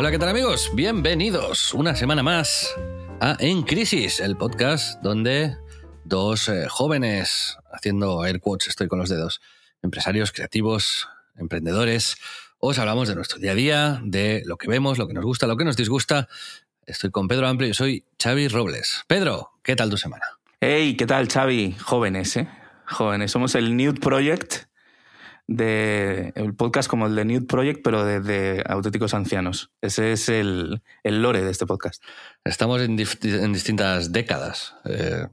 Hola, ¿qué tal amigos? Bienvenidos una semana más a En Crisis, el podcast donde dos eh, jóvenes, haciendo air quotes, estoy con los dedos, empresarios creativos, emprendedores, os hablamos de nuestro día a día, de lo que vemos, lo que nos gusta, lo que nos disgusta. Estoy con Pedro Amplio y soy Xavi Robles. Pedro, ¿qué tal tu semana? Hey, ¿qué tal, Xavi? Jóvenes, ¿eh? Jóvenes. Somos el Nude Project de el podcast como el de Nude Project, pero de, de auténticos ancianos. Ese es el, el lore de este podcast. Estamos en, distintas décadas. eh,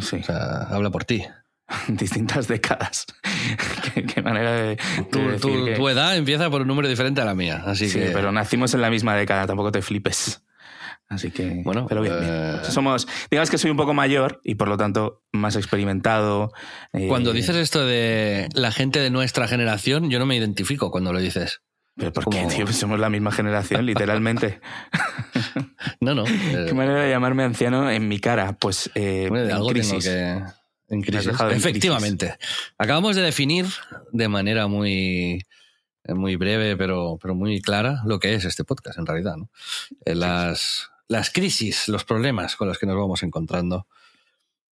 Sí, o sea, habla por ti. distintas décadas. qué, qué manera de, de Tu, decir tu- que- tu edad empieza por un número diferente a la mía, así Sí, que... pero nacimos en la misma década, tampoco te flipes. Así que, Bueno, pero bien, bien. eh, Somos, digamos que soy un poco mayor y por lo tanto más experimentado. eh, Cuando dices esto de la gente de nuestra generación, yo no me identifico cuando lo dices. ¿Pero por qué, tío? Pues somos la misma generación, literalmente. No, no. eh, ¿Qué manera de llamarme anciano en mi cara? Pues eh, Bueno, en algo crisis. que. En crisis. en Efectivamente. Acabamos de definir de manera muy, eh, muy breve, pero, pero muy clara, lo que es este podcast, en realidad. ¿no? Eh, Las, las crisis, los problemas con los que nos vamos encontrando.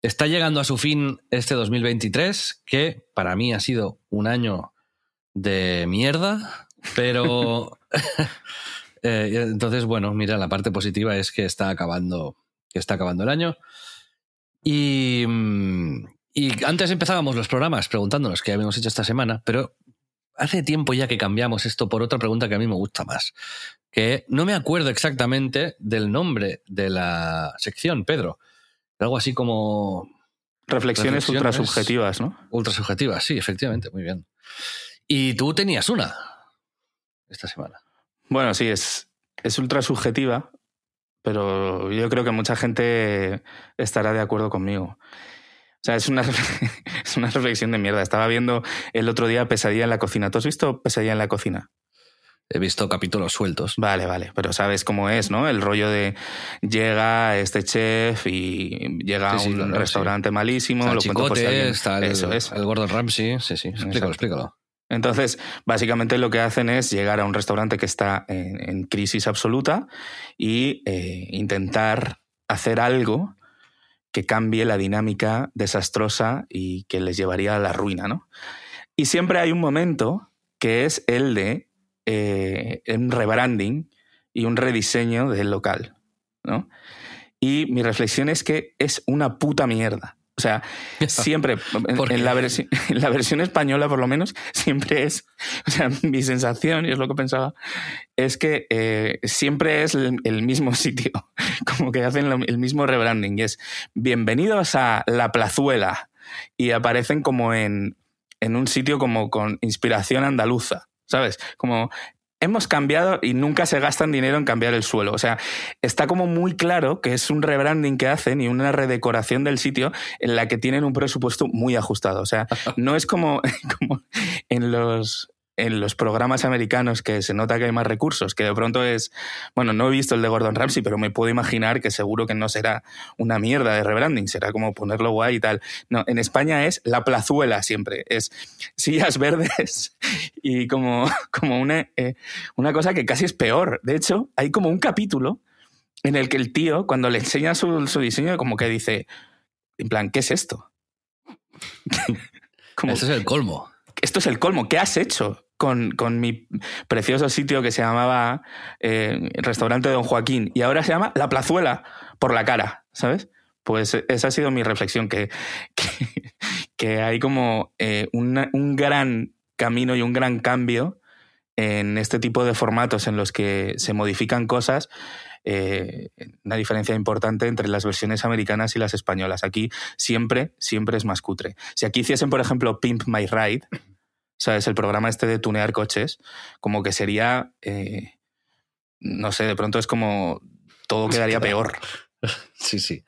Está llegando a su fin este 2023, que para mí ha sido un año de mierda, pero. eh, entonces, bueno, mira, la parte positiva es que está acabando, que está acabando el año. Y, mm, y antes empezábamos los programas preguntándonos qué habíamos hecho esta semana, pero hace tiempo ya que cambiamos esto por otra pregunta que a mí me gusta más. Que no me acuerdo exactamente del nombre de la sección, Pedro. Algo así como Reflexiones, ultra Reflexiones. subjetivas, ¿no? ultra subjetiva. Sí, efectivamente, muy bien. Y tú tenías una esta semana. Bueno, sí, es, es ultra subjetiva, pero yo creo que mucha gente estará de acuerdo conmigo. O sea, es una, es una reflexión de mierda. Estaba viendo el otro día Pesadilla en la cocina. ¿Tú has visto Pesadilla en la cocina? He visto capítulos sueltos. Vale, vale, pero sabes cómo es, ¿no? El rollo de llega este chef y llega Sí, sí, a un claro, restaurante malísimo, Está el lo cuento por si Chicote, alguien- está el, Eso es. el Gordon Ramsay. Sí, sí. Explícalo, Exacto. explícalo. Entonces, básicamente lo que hacen es llegar a un restaurante que está en, en crisis absoluta y eh, intentar hacer algo que cambie la dinámica desastrosa y que les llevaría a la ruina, ¿no? Y siempre hay un momento que es el de eh, un rebranding y un rediseño del local, ¿no? Y mi reflexión es que es una puta mierda. O sea, siempre, en, la versi- en la versión española por lo menos, siempre es, o sea, mi sensación, y es lo que pensaba, es que eh, siempre es el, el mismo sitio, como que hacen lo- el mismo rebranding, y es bienvenidos a La Plazuela, y aparecen como en, en un sitio como con inspiración andaluza, ¿sabes? Como hemos cambiado y nunca se gastan dinero en cambiar el suelo. O sea, está como muy claro que es un rebranding que hacen y una redecoración del sitio en la que tienen un presupuesto muy ajustado. O sea, no es como, como en los en los programas americanos que se nota que hay más recursos, que de pronto es, bueno, no he visto el de Gordon Ramsay, pero me puedo imaginar que seguro que no será una mierda de rebranding, será como ponerlo guay y tal. No, en España es la plazuela siempre, es sillas verdes y como, como una, eh, una cosa que casi es peor. De hecho, hay como un capítulo en el que el tío, cuando le enseña su, su diseño, como que dice, en plan, ¿qué es esto? como, Este es el colmo. esto es el colmo, ¿qué has hecho? Con, con mi precioso sitio que se llamaba eh, Restaurante Don Joaquín y ahora se llama La Plazuela por la cara, ¿sabes? Pues esa ha sido mi reflexión, que, que, hay como eh, un gran camino y un gran cambio en este tipo de formatos en los que se modifican cosas eh, una diferencia importante entre las versiones americanas y las españolas. Aquí siempre, siempre es más cutre. Si aquí hiciesen, por ejemplo, Pimp My Ride, ¿sabes? El programa este de tunear coches, como que sería, eh, no sé, de pronto es como todo quedaría peor. Sí, sí.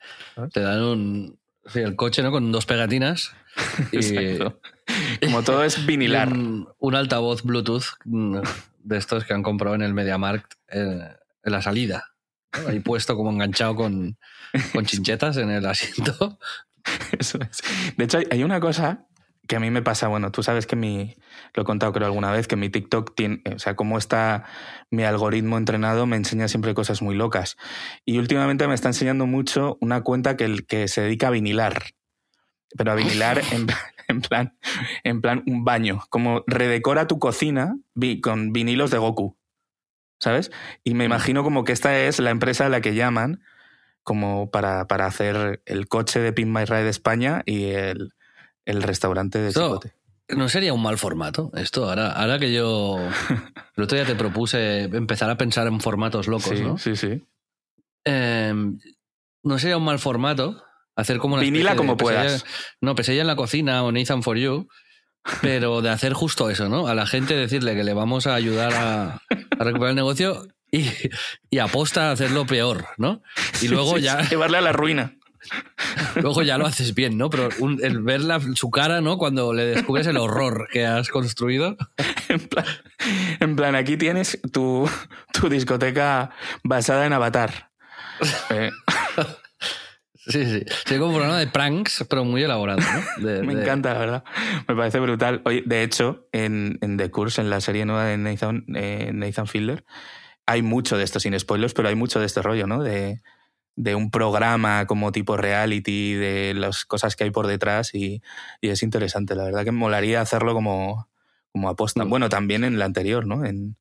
Te dan un, sí, el coche ¿no? con dos pegatinas. Y, Como todo es vinilar. Un, un, altavoz Bluetooth mm, de estos que han comprado en el MediaMarkt eh, en la salida. ¿no? Ahí puesto como enganchado con, con chinchetas en el asiento. Eso es. De hecho, hay una cosa que a mí me pasa, bueno, tú sabes que mi, lo he contado creo alguna vez, que mi TikTok tiene, o sea, cómo está mi algoritmo entrenado, me enseña siempre cosas muy locas. Y últimamente me está enseñando mucho una cuenta que, que se dedica a vinilar. Pero a vinilar en, en, plan, en plan un baño, como redecora tu cocina con vinilos de Goku, ¿sabes? Y me imagino como que esta es la empresa a la que llaman como para, para hacer el coche de Pin My Ride España y el, el restaurante de Chicote. No sería un mal formato esto. Ahora, ahora que yo el otro día te propuse empezar a pensar en formatos locos, sí, ¿no? Sí, sí. Eh, no sería un mal formato hacer como una Vinila como de puedas. pesadilla- no, pesadilla en la cocina o Nathan for You, pero de hacer justo eso, ¿no? A la gente decirle que le vamos a ayudar a, a recuperar el negocio y, y aposta a hacerlo peor, ¿no? Y luego sí, ya Llevarle a la ruina. Luego ya lo haces bien, ¿no? Pero un- el ver la- su cara, ¿no? Cuando le descubres el horror que has construido. En plan, en plan, aquí tienes tu, tu discoteca basada en Avatar. Eh, Sí, sí. Sí, como un programa de pranks, pero muy elaborado, ¿no? De- me de- encanta, la verdad. Me parece brutal. Oye, de hecho, en, en The Curse, en la serie nueva de Nathan, eh, Nathan Fielder, hay mucho de esto, sin spoilers, pero hay mucho de este rollo, ¿no? De, de un programa como tipo reality, de las cosas que hay por detrás y, y es interesante. La verdad que me molaría hacerlo como, como aposta. Mm. Bueno, también en la anterior, ¿no? En,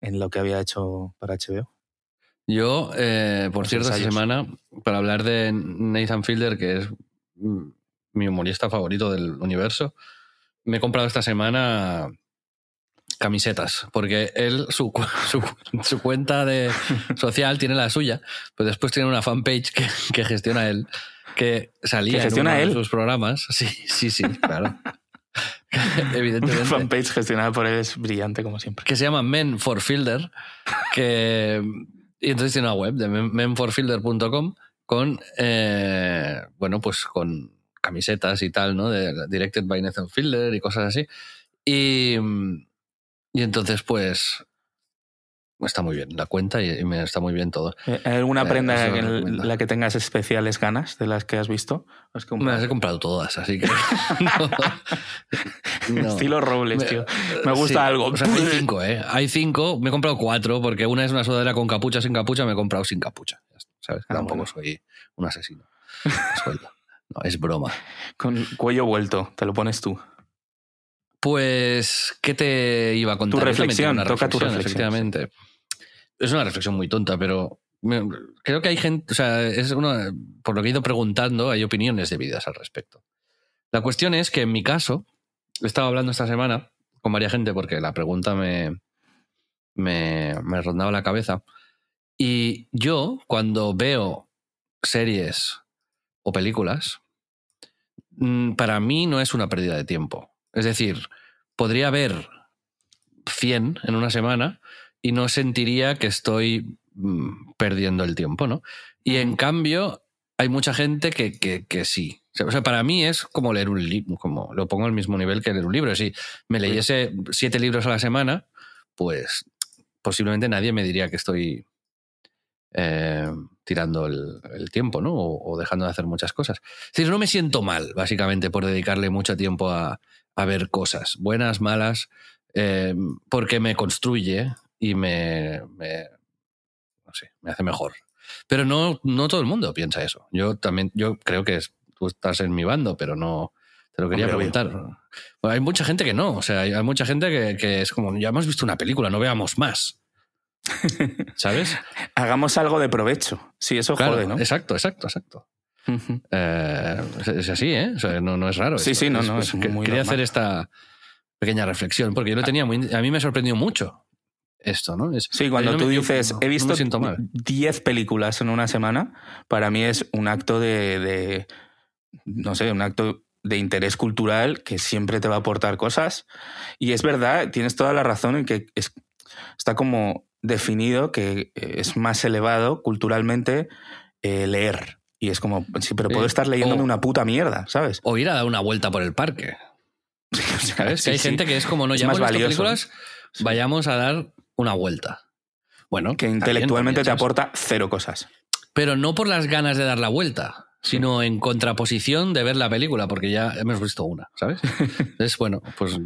en lo que había hecho para HBO. Yo, eh, por Los cierto, esta semana, para hablar de Nathan Fielder, que es mm, mi humorista favorito del universo, me he comprado esta semana camisetas, porque él, su, su, su cuenta de social tiene la suya, pero después tiene una fanpage que, que gestiona él, que salía ¿Que en gestiona uno de él? sus programas. Sí, sí, sí, claro. Una Evidentemente fanpage gestionada por él es brillante, como siempre. que se llama Men for Fielder, que y entonces tiene una web de men- menforfielder.com con eh, bueno pues con camisetas y tal, ¿no? De directed by Nathan Fielder y cosas así. Y, y entonces pues está muy bien la cuenta y, me está muy bien todo. Eh, ¿Hay alguna Eh, prenda en la que tengas especiales ganas de las que has visto? ¿Has Me las he comprado todas, así que no. No. Estilo Robles, Me- tío. Me gusta Sí, algo. o sea, hay cinco, ¿eh? Hay cinco. Me he comprado cuatro porque una es una sudadera con capucha, sin capucha. Me he comprado sin capucha. ¿Sabes? Ah, Tampoco bueno. soy un asesino. No, es broma. Con cuello vuelto, te lo pones tú. Pues, ¿qué te iba a contar? Tu reflexión, toca tu reflexión, Efectivamente. Es una reflexión muy tonta, pero creo que hay gente, o sea, es una, por lo que he ido preguntando, hay opiniones divididas al respecto. La cuestión es que en mi caso, he estado hablando esta semana con varias gente porque la pregunta me, me, me rondaba la cabeza. Y yo, cuando veo series o películas, mm, para mí no es una pérdida de tiempo. Es decir, podría ver 100 en una semana y no sentiría que estoy mm, perdiendo el tiempo, ¿no? Y en cambio, hay mucha gente que, que, que sí. O sea, para mí es como leer un libro, como lo pongo al mismo nivel que leer un libro. Si me leyese siete libros a la semana, pues posiblemente nadie me diría que estoy eh, tirando el, el tiempo, ¿no? O, o dejando de hacer muchas cosas. Es decir, no me siento mal, básicamente, por dedicarle mucho tiempo a, a ver cosas, buenas, malas, eh, porque me construye y me, me- no sé, me hace mejor. Pero no, no todo el mundo piensa eso. Yo también, yo creo que es- tú estás en mi bando, pero no te lo quería Hombre, preguntar. Bueno, hay mucha gente que no, o sea, hay, hay mucha gente que, que es como, ya hemos visto una película, no veamos más. ¿Sabes? Hagamos algo de provecho. Sí, eso Claro, jode, ¿no? exacto, exacto, exacto. Eh, es, es así, ¿eh? O sea, no, no es raro. Sí, esto. sí, no, no, es que- muy Quería normal. hacer esta pequeña reflexión, porque yo lo tenía muy. A mí me sorprendió mucho esto, ¿no? Es, Sí, cuando no tú me- dices, no- he visto siento mal. 10 películas en una semana, para mí es un acto de, de- no sé, un acto de interés cultural que siempre te va a aportar cosas. Y es verdad, tienes toda la razón en que es- está como definido que es más elevado culturalmente eh, leer. Y es como, sí, pero puedo estar leyéndome O- una puta mierda, ¿sabes? O ir a dar una vuelta por el parque. O sea, ¿Sabes? sí, que hay sí. gente que es como no llamamos más valioso. películas, vayamos a dar una vuelta. Bueno, que intelectualmente también, te aporta cero cosas. Pero no por las ganas de dar la vuelta, sino en contraposición de ver la película, porque ya hemos visto una, ¿sabes? Entonces, bueno, pues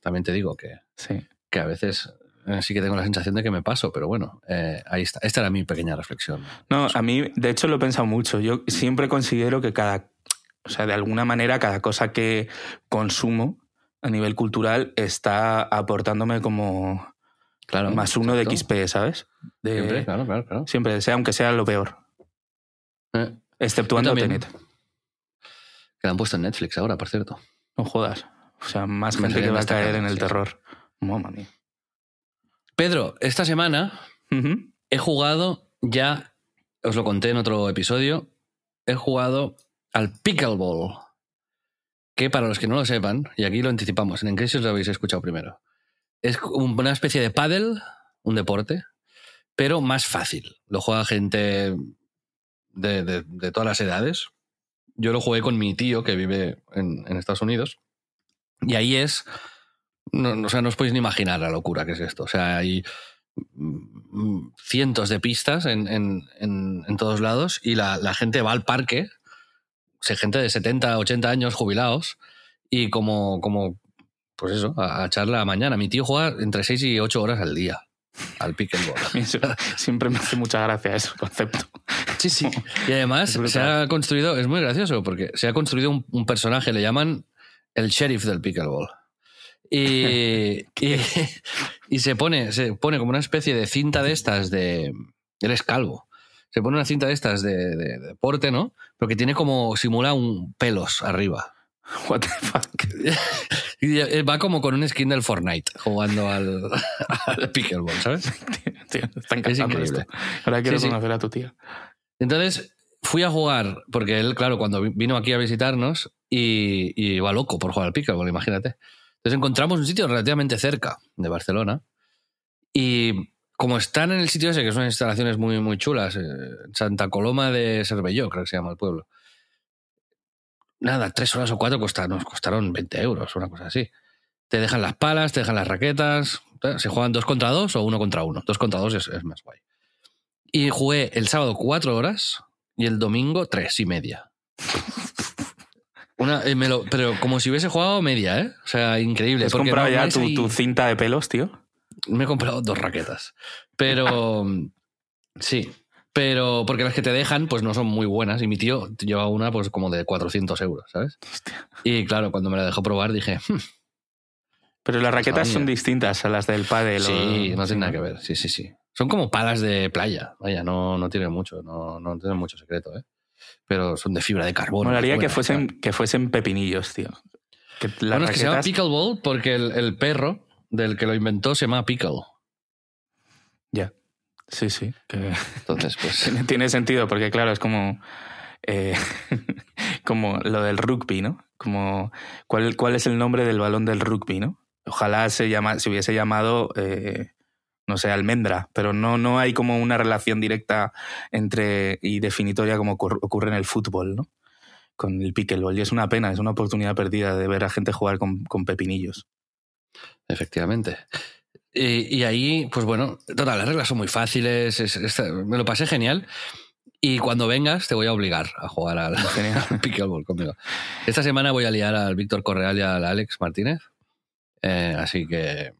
también te digo que, Sí. que a veces eh, sí que tengo la sensación de que me paso, pero bueno, eh, ahí está. Esta era mi pequeña reflexión. No, a mí, de hecho, lo he pensado mucho. Yo siempre considero que cada, o sea, de alguna manera, cada cosa que consumo a nivel cultural está aportándome como Claro. más uno de. XP, ¿sabes? De- Siempre, claro, claro, claro. siempre, sea aunque sea lo peor. Eh, Exceptuando. Tenet. que la han puesto en Netflix ahora, por cierto. No jodas. O sea, más Me gente que va a caer en el terror. Mamma mía. Pedro, esta semana he jugado ya, os lo conté en otro episodio, he jugado al Pickleball. Que para los que no lo sepan, y aquí lo anticipamos, en qué os lo habéis escuchado primero, es un- una especie de paddle, un deporte, pero más fácil. Lo juega gente de, de- de todas las edades. Yo lo jugué con mi tío que vive en, en Estados Unidos. Y ahí es. No, o sea, no os podéis ni imaginar la locura que es esto. O sea, hay mm, cientos de pistas en, en- en- en todos lados y la, la gente va al parque, o sea, gente de 70, 80 años jubilados, y como, como pues eso, a, a echar la mañana. Mi tío juega entre 6 y 8 horas al día al eso siempre me hace mucha gracia ese concepto. Sí, sí. Y además se ha construido, es muy gracioso, porque se ha construido un, un personaje, le llaman el sheriff del pickleball. Y, y, y se pone, se pone como una especie de cinta de estas de. Él es calvo. Se pone una cinta de estas de, de- de deporte, ¿no? Pero que tiene como. simula un pelos arriba. What the fuck. Y va como con un skin del Fortnite jugando al, al pickleball, ¿sabes? Tío, está encantando increíble. esto. Ahora quiero Sí, sí. conocer a tu tía. Entonces fui a jugar, porque él, claro, cuando vi- vino aquí a visitarnos y, y iba loco por jugar al pickleball, imagínate. Entonces encontramos un sitio relativamente cerca de Barcelona y como están en el sitio ese, que son instalaciones muy, muy chulas, eh, Santa Coloma de Cervelló, creo que se llama el pueblo. Nada, tres horas o cuatro costa- nos costaron 20 euros, una cosa así. Te dejan las palas, te dejan las raquetas. Se juegan dos contra dos o uno contra uno. Dos contra dos es, es más guay. Y jugué el sábado cuatro horas y el domingo tres y media. Una, eh, me lo- pero como si hubiese jugado media, ¿eh? O sea, increíble. ¿Has comprado no- ya tu, tu cinta de pelos, tío? Me he comprado dos raquetas. Pero. sí. Pero porque las que te dejan, pues no son muy buenas. Y mi tío lleva una, pues como de 400 euros, ¿sabes? Y claro, cuando me la dejó probar dije, "Hmm, Pero las raquetas son distintas a las del pádel. sí, o- no tiene nada que ver. Sí, sí, sí. Son como palas de playa. Vaya, no, no tienen mucho, no, no tienen mucho secreto, ¿eh? Pero son de fibra de carbono. Molaría que fuesen, que fuesen pepinillos, tío. Que Bueno, es que se llama pickleball porque el, el perro del que lo inventó se llama Pickle. Ya. Sí, sí. que- Entonces, pues. tiene, tiene sentido, porque claro, es como. eh, como lo del rugby, ¿no? Como. ¿cuál, ¿Cuál es el nombre del balón del rugby, no? Ojalá se, llama, se hubiese llamado. eh, no sé, almendra, pero no, no hay como una relación directa entre y definitoria como ocurre, en el fútbol, ¿no? Con el pickleball. Y es una pena, es una oportunidad perdida de ver a gente jugar con, con pepinillos. Efectivamente. Y, y ahí, pues bueno, total, las reglas son muy fáciles, es- es- me lo pasé genial. Y cuando vengas te voy a obligar a jugar al, al pickleball conmigo. Esta semana voy a liar al Víctor Correal y al Alex Martínez. Eh, así que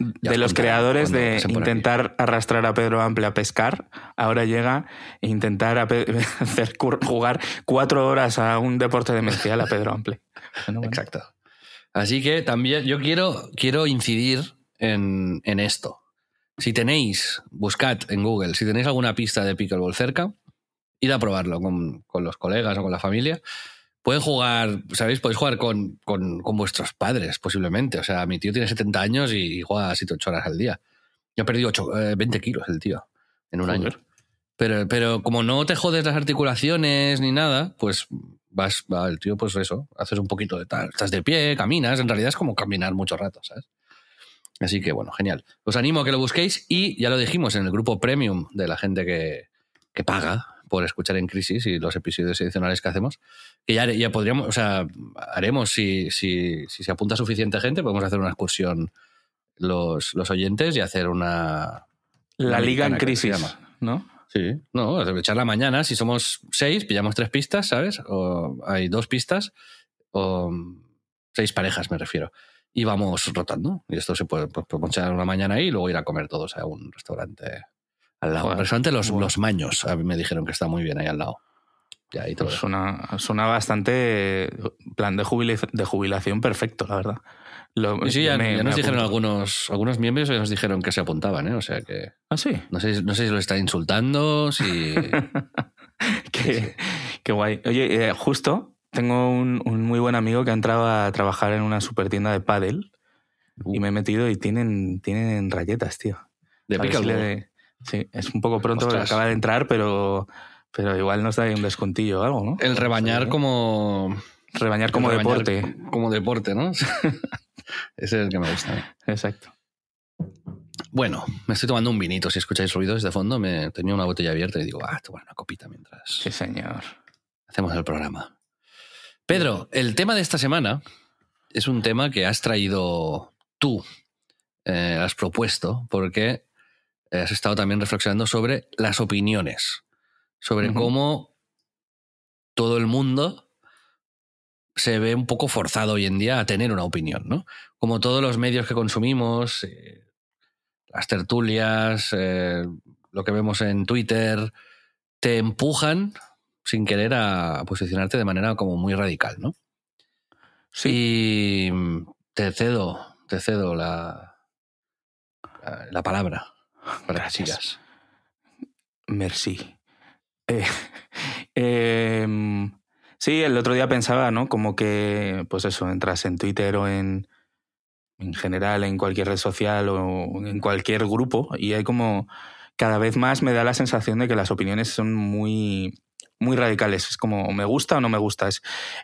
de os los creadores de intentar arrastrar a Pedro Ample a pescar, ahora llega e intentar a hacer jugar cuatro horas a un deporte demencial a Pedro Ample. Bueno, bueno. Exacto. Así que también yo quiero, quiero incidir en, en esto. Si tenéis, buscad en Google, si tenéis alguna pista de pickleball cerca, id a probarlo con, con los colegas o con la familia. Pueden jugar, ¿sabéis? Podéis jugar con, con, con vuestros padres, posiblemente. O sea, mi tío tiene 70 años y juega 7 8 horas al día. Ya ha perdido 8, 20 kilos el tío en un año. Pero, pero como no te jodes las articulaciones ni nada, pues vas, va el tío, pues eso, haces un poquito de tal. Estás de pie, caminas, en realidad es como caminar mucho rato, ¿sabes? Así que bueno, genial. Os animo a que lo busquéis y ya lo dijimos en el grupo premium de la gente que, que paga por escuchar en crisis y los episodios adicionales que hacemos, que ya, ya podríamos, o sea, haremos, si, si, si se apunta suficiente gente, podemos hacer una excursión los, los oyentes y hacer una... La Liga en Crisis, ¿no? Sí, no, echar la mañana, si somos seis, pillamos tres pistas, ¿sabes? O hay dos pistas, o seis parejas me refiero. Y vamos rotando. Y esto se puede, pues, podemos echar una mañana ahí y luego ir a comer todos a un restaurante al lado. restaurante Los, los Maños, me dijeron que está muy bien ahí al lado. Ya, ahí todo suena, suena bastante plan de, de jubilación perfecto, la verdad sí, ya, nos dijeron algunos, algunos miembros y nos dijeron que se apuntaban, ¿eh? O sea que. Ah, sí. No sé, no sé si lo está insultando, si. qué, qué, guay. Oye, eh, justo tengo un, un, muy buen amigo que ha entrado a trabajar en una super tienda de pádel y uh. me he metido y tienen, tienen raquetas, tío. De pickleball. Sí, es un poco pronto porque acaba de entrar, pero, pero igual nos da un descontillo o algo, ¿no? El rebañar como. Rebañar como deporte. Como deporte, ¿no? Ese es el que me gusta. Exacto. Bueno, me estoy tomando un vinito. Si escucháis ruidos de fondo, me tenía una botella abierta y digo, ah, tomar una copita mientras. Sí, señor. Hacemos el programa. Pedro, el tema de esta semana es un tema que has traído tú, eh, has propuesto, porque has estado también reflexionando sobre las opiniones, sobre cómo todo el mundo se ve un poco forzado hoy en día a tener una opinión, ¿no? Como todos los medios que consumimos, eh, las tertulias, eh, lo que vemos en Twitter, te empujan sin querer a posicionarte de manera como muy radical, ¿no? Sí. Y te cedo, te cedo la, la, palabra para que sigas. Merci. Eh, em, Sí, el otro día pensaba, ¿no? Como que, pues eso, entras en Twitter o en, en general, en cualquier red social o en cualquier grupo y hay como, cada vez más me da la sensación de que las opiniones son muy, muy radicales. Es como, me gusta o no me gusta. Es,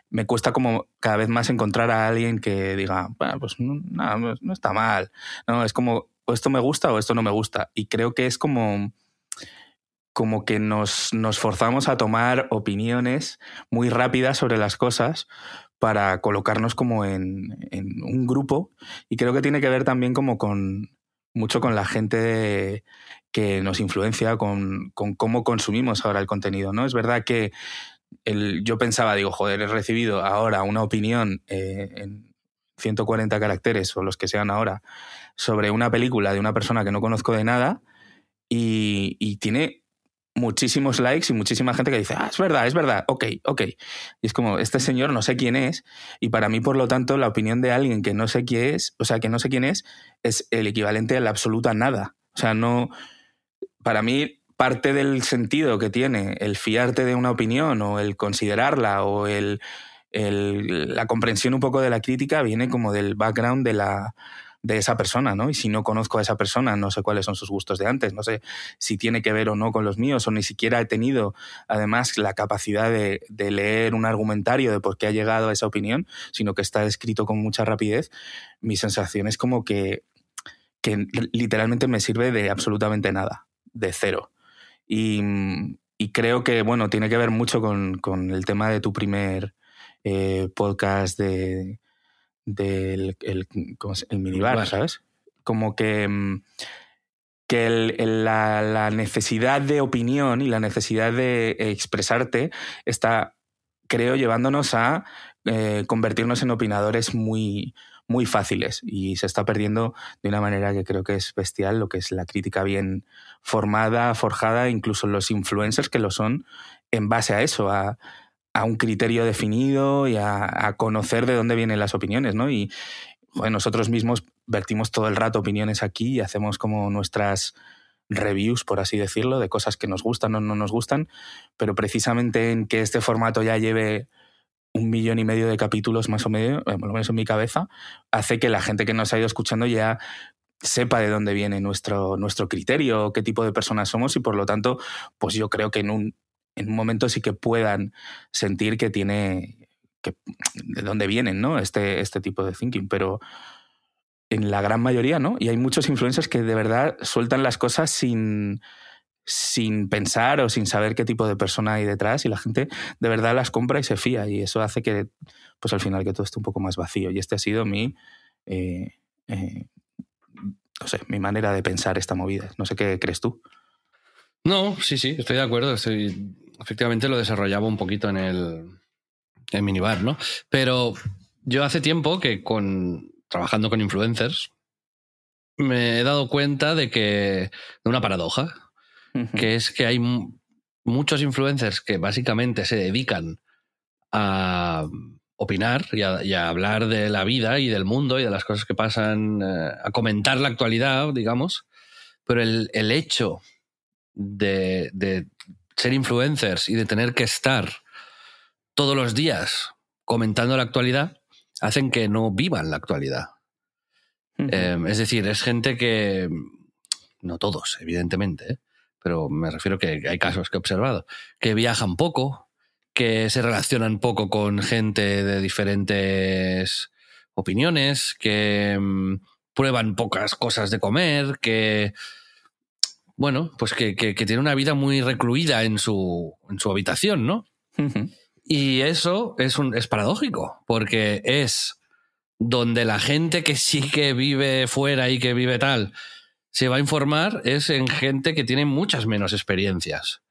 me cuesta como cada vez más encontrar a alguien que diga, bueno, pues no, no está mal. No, es como, o esto me gusta o esto no me gusta. Y creo que es como como que nos, nos forzamos a tomar opiniones muy rápidas sobre las cosas para colocarnos como en, en, un grupo y creo que tiene que ver también como con mucho con la gente que nos influencia, con, con, cómo consumimos ahora el contenido, ¿no? Es verdad que el, yo pensaba, digo, joder, he recibido ahora una opinión eh, en 140 caracteres o los que sean ahora sobre una película de una persona que no conozco de nada y, y tiene muchísimos likes y muchísima gente que dice, ah, es verdad, es verdad, ok, ok. Y es como, este señor no sé quién es, y para mí, por lo tanto, la opinión de alguien que no sé quién es, o sea, que no sé quién es, es el equivalente a la absoluta nada. O sea, no. Para mí, parte del sentido que tiene el fiarte de una opinión o el considerarla o el, la comprensión un poco de la crítica viene como del background de la de esa persona, ¿no? Y si no conozco a esa persona, no sé cuáles son sus gustos de antes, no sé si tiene que ver o no con los míos, o ni siquiera he tenido, además, la capacidad de, leer un argumentario de por qué ha llegado a esa opinión, sino que está escrito con mucha rapidez, mi sensación es como que, que literalmente me sirve de absolutamente nada, de cero. Y, creo que, bueno, tiene que ver mucho con, el tema de tu primer eh, podcast de del el, el minibar, ¿sabes? Como que, mm, que el, la, necesidad de opinión y la necesidad de expresarte está, creo, llevándonos a eh, convertirnos en opinadores muy, muy fáciles y se está perdiendo de una manera que creo que es bestial lo que es la crítica bien formada, forjada, incluso los influencers que lo son en base a eso, a, a un criterio definido y a, conocer de dónde vienen las opiniones, ¿no? Y nosotros mismos vertimos todo el rato opiniones aquí y hacemos como nuestras reviews, por así decirlo, de cosas que nos gustan o no nos gustan, pero precisamente en que este formato ya lleve un millón y medio de capítulos más o menos, eh, por lo menos en mi cabeza, hace que la gente que nos ha ido escuchando ya sepa de dónde viene nuestro, nuestro criterio, qué tipo de personas somos y por lo tanto, pues yo creo que en un, en un momento sí que puedan sentir que tiene, que, de dónde vienen, ¿no? Este, este tipo de thinking, pero en la gran mayoría, ¿no? Y hay muchos influencers que de verdad sueltan las cosas sin, sin pensar o sin saber qué tipo de persona hay detrás y la gente de verdad las compra y se fía y eso hace que pues al final que todo esté un poco más vacío y este ha sido mi eh, eh, no sé, mi manera de pensar esta movida. No sé qué crees tú. No, sí, sí, estoy de acuerdo. Estoy, efectivamente lo desarrollaba un poquito en el en minibar, ¿no? Pero yo hace tiempo que con trabajando con influencers me he dado cuenta de que de una paradoja, que es que hay muchos influencers que básicamente se dedican a opinar y a, hablar de la vida y del mundo y de las cosas que pasan, eh, a comentar la actualidad, digamos, pero el, hecho de, de, ser influencers y de tener que estar todos los días comentando la actualidad hacen que no vivan la actualidad. Em, es decir, es gente que, no todos, evidentemente, ¿eh? Pero me refiero que hay casos que he observado, que viajan poco, que se relacionan poco con gente de diferentes opiniones, que mm, prueban pocas cosas de comer, que, bueno, pues que, que, tiene una vida muy recluida en su, en su habitación, ¿no? Y eso es, un, es paradójico, porque es donde la gente que sí que vive fuera y que vive tal se va a informar, es en gente que tiene muchas menos experiencias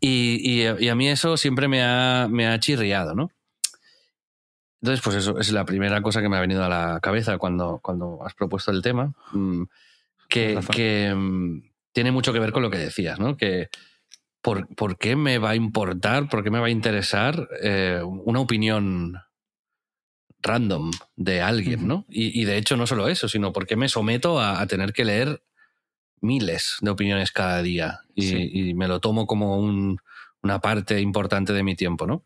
y, a mí eso siempre me ha, me ha chirriado, ¿no? Entonces, pues eso es la primera cosa que me ha venido a la cabeza cuando, cuando has propuesto el tema, mm, que, que mm, tiene mucho que ver con lo que decías, ¿no? Que por, por, qué me va a importar, por qué me va a interesar eh, una opinión random de alguien, ¿no? Y, de hecho no solo eso, sino por qué me someto a tener que leer miles de opiniones cada día y, me lo tomo como una parte importante de mi tiempo, ¿no?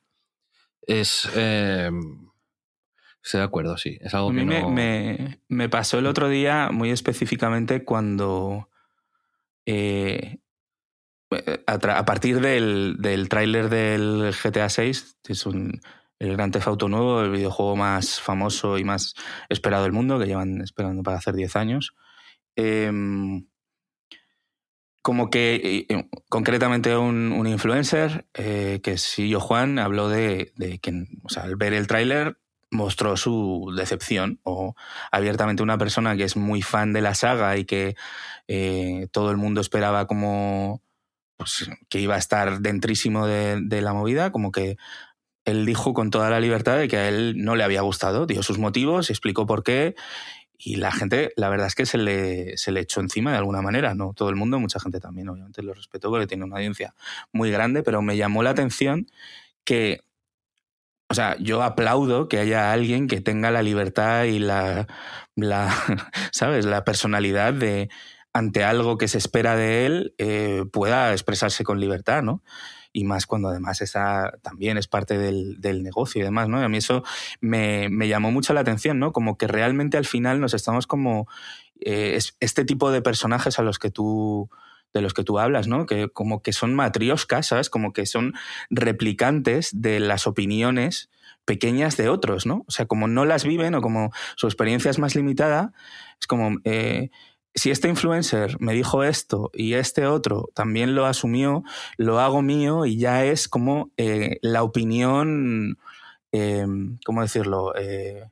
Es... Eh, estoy de acuerdo, sí. Es algo a mí me, pasó el otro día muy específicamente cuando... Eh, a, partir del, del tráiler del GTA 6, que es un, el Gran Theft Auto nuevo, el videojuego más famoso y más esperado del mundo, que llevan esperando para hacer 10 años, eh, como que eh, concretamente un, influencer, eh, que es yo Juan, habló de, que o sea, al ver el tráiler mostró su decepción o abiertamente una persona que es muy fan de la saga y que eh, todo el mundo esperaba como pues, que iba a estar dentrísimo de, de, la movida, como que él dijo con toda la libertad de que a él no le había gustado, dio sus motivos, explicó por qué y la gente, la verdad es que se le, se le echó encima de alguna manera, no todo el mundo, mucha gente también, obviamente lo respeto porque tiene una audiencia muy grande, pero me llamó la atención que, o sea, yo aplaudo que haya alguien que tenga la libertad y la, la ¿sabes?, la personalidad de, ante algo que se espera de él, eh, pueda expresarse con libertad, ¿no? Y más cuando además esa también es parte del, del negocio y demás, ¿no? Y a mí eso me, me, llamó mucho la atención, ¿no? Como que realmente al final nos estamos como... Eh, este tipo de personajes a los que tú de los que tú hablas, ¿no? Que como que son matrioscas, ¿sabes? Como que son replicantes de las opiniones pequeñas de otros, ¿no? O sea, como no las viven o como su experiencia es más limitada, es como eh, si este influencer me dijo esto y este otro también lo asumió, lo hago mío y ya es como eh, la opinión, em, ¿cómo decirlo? Eh,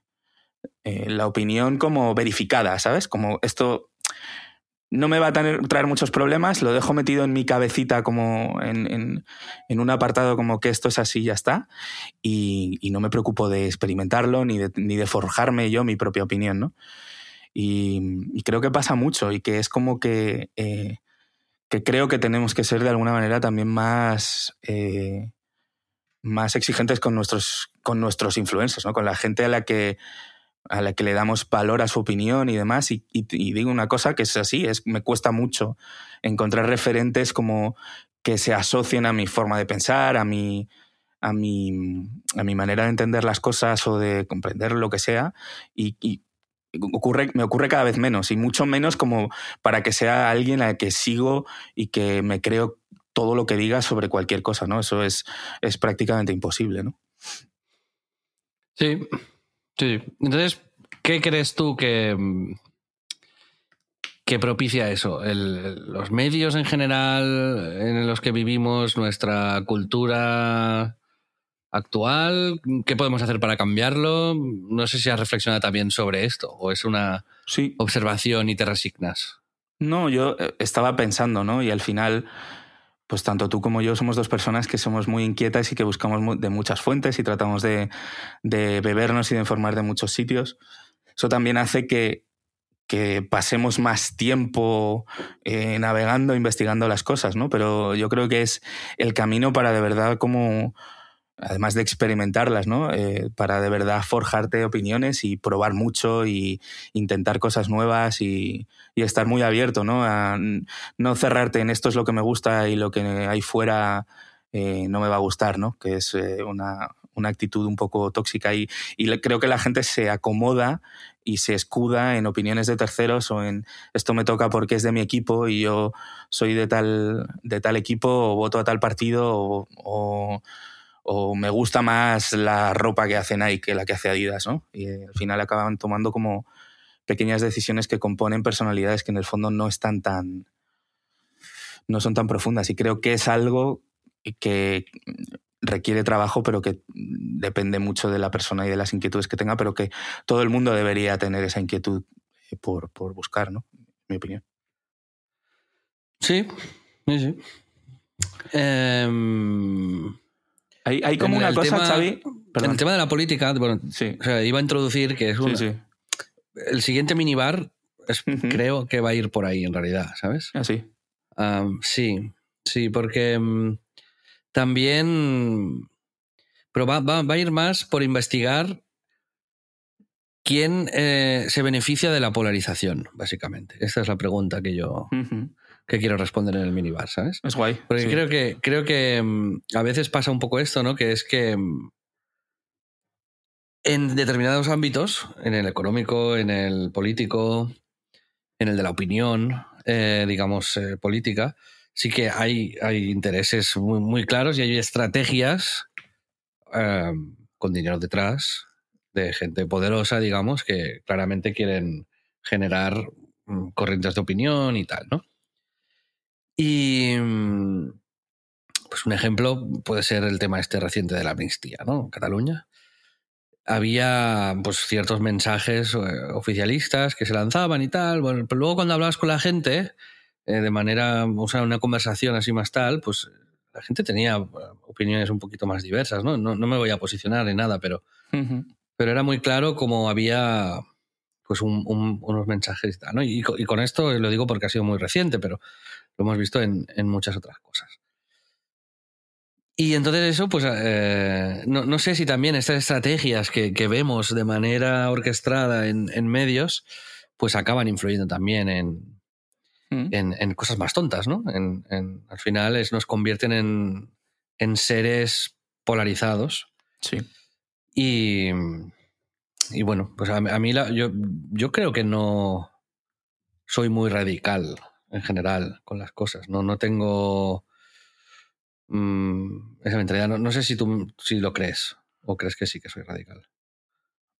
eh, la opinión como verificada, ¿sabes? Como esto no me va a traer muchos problemas, lo dejo metido en mi cabecita como en, un apartado como que esto es así y ya está, y, y, no me preocupo de experimentarlo ni de, ni de forjarme yo mi propia opinión, ¿no? Y, creo que pasa mucho y que es como que, eh, que creo que tenemos que ser de alguna manera también más, eh, más exigentes con nuestros, con nuestros influencers, ¿no? con la gente a la que a la que le damos valor a su opinión y demás. Y, digo una cosa que es así, es, me cuesta mucho encontrar referentes como que se asocien a mi forma de pensar, a mi, a mi, a mi manera de entender las cosas o de comprender lo que sea. Y, ocurre, me ocurre cada vez menos y mucho menos como para que sea alguien al que sigo y que me creo todo lo que diga sobre cualquier cosa, ¿no? Eso es, es prácticamente imposible, ¿no? Sí, sí. Entonces, ¿qué crees tú que, que propicia eso? los medios en general en los que vivimos, nuestra cultura actual, ¿qué podemos hacer para cambiarlo? No sé si has reflexionado también sobre esto o es una observación y te resignas. No, yo eh, estaba pensando, ¿no? Y al final, pues tanto tú como yo somos dos personas que somos muy inquietas y que buscamos de muchas fuentes y tratamos de, bebernos y de informar de muchos sitios. Eso también hace que, que pasemos más tiempo eh, navegando, investigando las cosas, ¿no? Pero yo creo que es el camino para de verdad como además de experimentarlas, ¿no? Eh, para de verdad forjarte opiniones y probar mucho y intentar cosas nuevas y, estar muy abierto, ¿no? No cerrarte en esto es lo que me gusta y lo que hay fuera eh, no me va a gustar, ¿no? Que es eh, una, actitud un poco tóxica y, creo que la gente se acomoda y se escuda en opiniones de terceros o en esto me toca porque es de mi equipo y yo soy de tal, de tal equipo o voto a tal partido o me gusta más la ropa que hace Nike que la que hace Adidas, ¿no? Y al final acaban tomando como pequeñas decisiones que componen personalidades que en el fondo no están tan no son tan profundas y creo que es algo que requiere trabajo pero que depende mucho de la persona y de las inquietudes que tenga pero que todo el mundo debería tener esa inquietud por, por buscar, ¿no? Mi opinión. Sí, sí, sí. Eh, hay, como una cosa, Xavi. En el tema de la política, bueno, iba a introducir que es un. El siguiente minibar creo que va a ir por ahí en realidad, ¿sabes? Ah, sí. sí, sí, porque mm, también. Pero va, va, a ir más por investigar quién eh, se beneficia de la polarización, básicamente. Esta es la pregunta que yo que quiero responder en el minibar, ¿sabes? Es guay. Porque creo que, creo que mm, a veces pasa un poco esto, ¿no? Que es que mm, en determinados ámbitos, en el económico, en el político, en el de la opinión, eh, digamos, eh, política, sí que hay, hay intereses muy, muy, claros y hay estrategias em, con dinero detrás de gente poderosa, digamos, que claramente quieren generar mm, corrientes de opinión y tal, ¿no? Y mm, pues un ejemplo puede ser el tema este reciente de la amnistía, ¿no? Cataluña. Había pues ciertos mensajes eh, oficialistas que se lanzaban y tal. Bueno, pero luego cuando hablabas con la gente, eh, de manera, o sea, una conversación así más tal, pues la gente tenía opiniones un poquito más diversas, ¿no? No, me voy a posicionar en nada, pero, pero era muy claro como había pues unos mensajes ¿no? y, con esto lo digo porque ha sido muy reciente, pero lo hemos visto en, muchas otras cosas. Y entonces eso, pues eh, no, sé si también estas estrategias que, vemos de manera orquestada en, medios, pues acaban influyendo también en, mm. en, cosas más tontas, ¿no? al final es, nos convierten en, seres polarizados. Sí. Y, y bueno, pues a, mí yo, yo creo que no soy muy radical en general con las cosas. No, no tengo mm, esa mentalidad. No, sé si tú si lo crees o crees que sí que soy radical.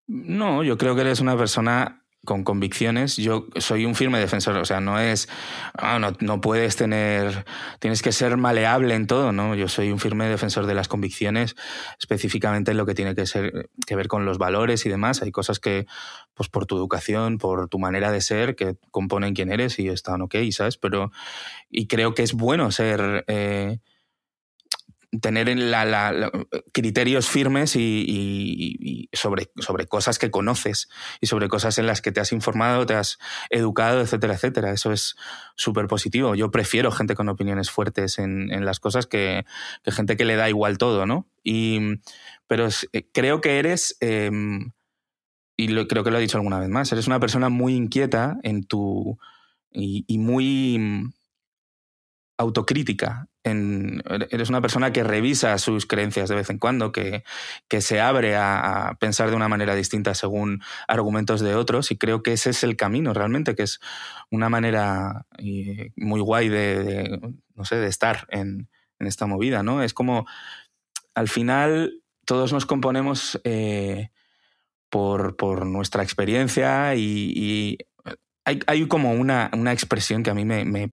No, yo creo que eres una persona con convicciones. Yo soy un firme defensor, o sea, no es, ah, no, no, puedes tener, tienes que ser maleable en todo, ¿no? Yo soy un firme defensor de las convicciones, específicamente en lo que tiene que, ser, que ver con los valores y demás. Hay cosas que, pues por tu educación, por tu manera de ser, que componen quién eres y están ok, ¿sabes? Pero, y creo que es bueno ser... Eh, tener la, criterios firmes y, sobre, cosas que conoces y sobre cosas en las que te has informado, te has educado, etcétera, etcétera. Eso es súper positivo. Yo prefiero gente con opiniones fuertes en, las cosas que, gente que le da igual todo, ¿no? Y, pero eh, creo que eres, em, y creo que lo he dicho alguna vez más, eres una persona muy inquieta en tu... y, y muy autocrítica eres una persona que revisa sus creencias de vez en cuando, que, que se abre a, pensar de una manera distinta según argumentos de otros y creo que ese es el camino realmente, que es una manera muy guay de, no sé, de estar en, esta movida, ¿no? Es como, al final, todos nos componemos eh, por, por, nuestra experiencia y, hay, hay, como una, una, expresión que a mí me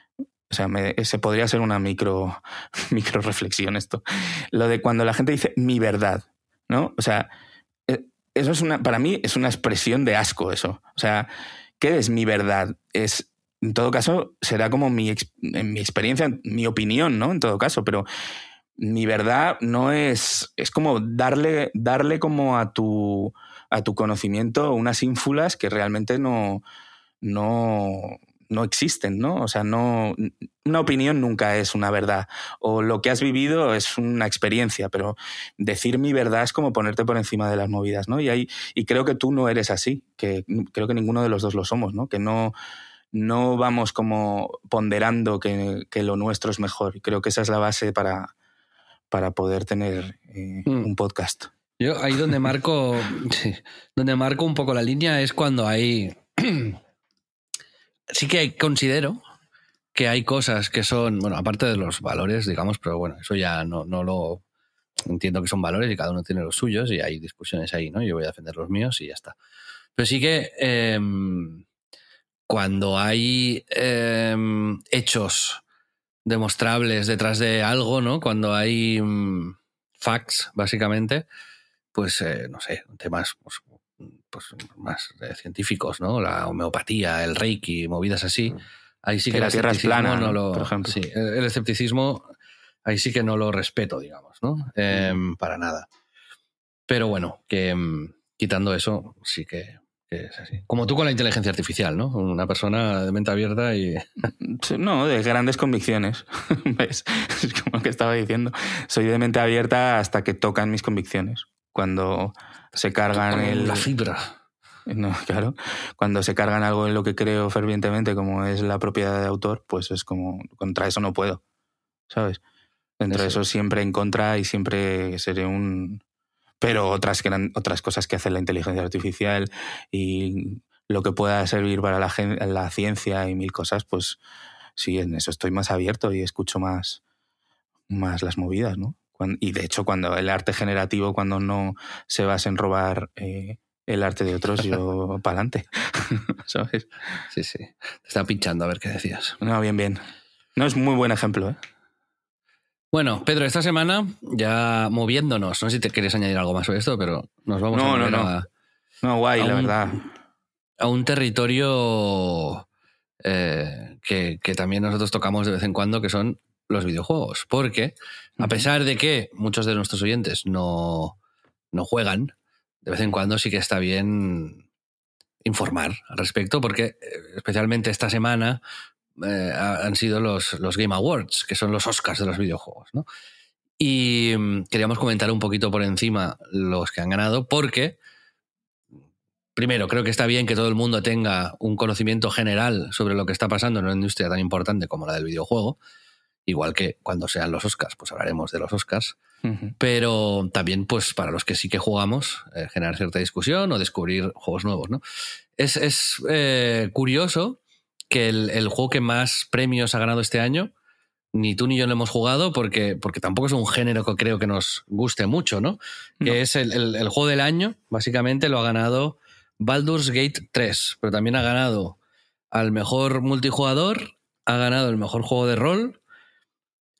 O sea, se podría ser una micro, micro reflexión esto. Lo de cuando la gente dice mi verdad, ¿no? O sea, eh, eso es una, para mí es una expresión de asco eso. O sea, ¿qué es mi verdad? Es, en todo caso, será como mi, en mi experiencia, mi opinión, ¿no? En todo caso, pero mi verdad no es, es como darle, darle como a tu, a tu conocimiento unas ínfulas que realmente no, no, no existen, ¿no? O sea, no, una opinión nunca es una verdad. O lo que has vivido es una experiencia, pero decir mi verdad es como ponerte por encima de las movidas, ¿no? Y, hay, y creo que tú no eres así, que creo que ninguno de los dos lo somos, ¿no? Que no, no vamos como ponderando que, lo nuestro es mejor. Y creo que esa es la base para, para poder tener eh, hmm. un podcast. Yo ahí donde marco, donde marco un poco la línea es cuando hay sí que considero que hay cosas que son, bueno, aparte de los valores, digamos, pero bueno, eso ya no, no lo entiendo que son valores y cada uno tiene los suyos y hay discusiones ahí, ¿no? Yo voy a defender los míos y ya está. Pero sí que em, cuando hay em, hechos demostrables detrás de algo, ¿no? Cuando hay mm, facts, básicamente, pues eh, no sé, temas pues, pues, más eh, científicos, ¿no? La homeopatía, el reiki, movidas así. Mm. Ahí sí que, la Tierra es plana, no lo, por ejemplo. Sí, el, escepticismo, ahí sí que no lo respeto, digamos, ¿no? Em, para nada. Pero bueno, que em, quitando eso, sí que, es así. Como tú con la inteligencia artificial, ¿no? Una persona de mente abierta y... No, de grandes convicciones. Es como que estaba diciendo. Soy de mente abierta hasta que tocan mis convicciones. Cuando se cargan el... La fibra. No, claro. Cuando se cargan algo en lo que creo fervientemente, como es la propiedad de autor, pues es como, contra eso no puedo, ¿sabes? De eso siempre en contra y siempre seré un... Pero otras, otras cosas que hace la inteligencia artificial y lo que pueda servir para la, la ciencia y mil cosas, pues sí, en eso estoy más abierto y escucho más, más las movidas, ¿no? Y de hecho, cuando el arte generativo, cuando no se basa en robar eh, el arte de otros, yo para adelante. ¿Sabes? Sí, sí. Te estaba pinchando a ver qué decías. No, bien, bien. No es muy buen ejemplo, ¿eh? Bueno, Pedro, esta semana ya moviéndonos, no sé si te quieres añadir algo más sobre esto, pero nos vamos a no, no. no, guay, la verdad. A un territorio eh, que, que, también nosotros tocamos de vez en cuando, que son los videojuegos. Porque, a pesar de que muchos de nuestros oyentes no, no juegan, de vez en cuando sí que está bien informar al respecto, porque eh, especialmente esta semana eh, han sido los, los, Game Awards, que son los Oscars de los videojuegos. ¿no? Y mm, queríamos comentar un poquito por encima los que han ganado, porque, primero, creo que está bien que todo el mundo tenga un conocimiento general sobre lo que está pasando en una industria tan importante como la del videojuego igual que cuando sean los Oscars, pues hablaremos de los Oscars. Pero también, pues, para los que sí que jugamos, eh, generar cierta discusión o descubrir juegos nuevos, ¿no? Es, es eh, curioso que el, juego que más premios ha ganado este año, ni tú ni yo lo hemos jugado porque, porque tampoco es un género que creo que nos guste mucho, ¿no? Que es el, el, juego del año, básicamente lo ha ganado Baldur's Gate 3, pero también ha ganado al mejor multijugador, ha ganado el mejor juego de rol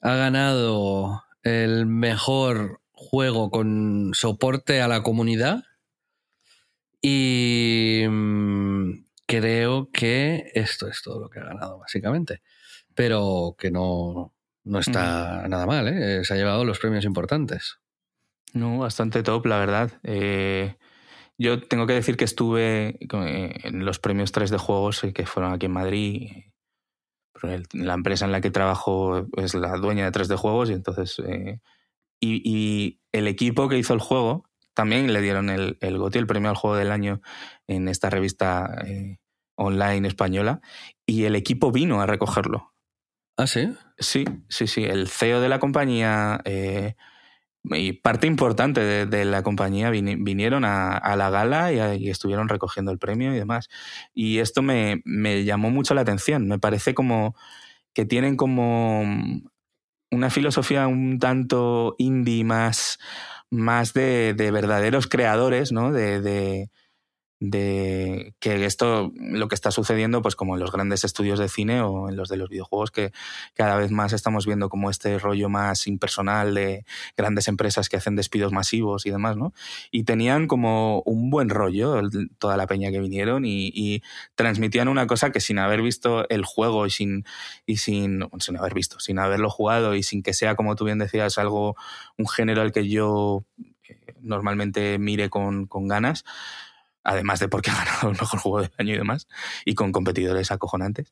ha ganado el mejor juego con soporte a la comunidad. Y mm, creo que esto es todo lo que ha ganado, básicamente. Pero que no, no está nada mal, ¿eh? Se ha llevado los premios importantes. No, bastante top, la verdad. Eh, yo tengo que decir que estuve eh, en los premios 3 de juegos que fueron aquí en Madrid. La empresa en la que trabajo es la dueña de 3 de juegos y entonces... y, el equipo que hizo el juego también le dieron el, el GOTY, el premio al juego del año, en esta revista online española. Y el equipo vino a recogerlo. ¿Ah, sí? Sí, sí, sí. El CEO de la compañía eh, y parte importante de, la compañía vinieron a, la gala y, estuvieron recogiendo el premio y demás. Y esto me, llamó mucho la atención. Me parece como que tienen como una filosofía un tanto indie más, más de, verdaderos creadores, ¿no? de, de que esto, lo que está sucediendo, pues como en los grandes estudios de cine o en los de los videojuegos, que cada vez más estamos viendo como este rollo más impersonal de grandes empresas que hacen despidos masivos y demás, ¿no? Y tenían como un buen rollo toda la peña que vinieron y, transmitían una cosa que sin haber visto el juego y sin, y sin, sin haber visto, sin haberlo jugado y sin que sea, como tú bien decías, algo, un género al que yo eh, normalmente mire con, con ganas, además de porque ha ganado el mejor juego del año y demás, y con competidores acojonantes.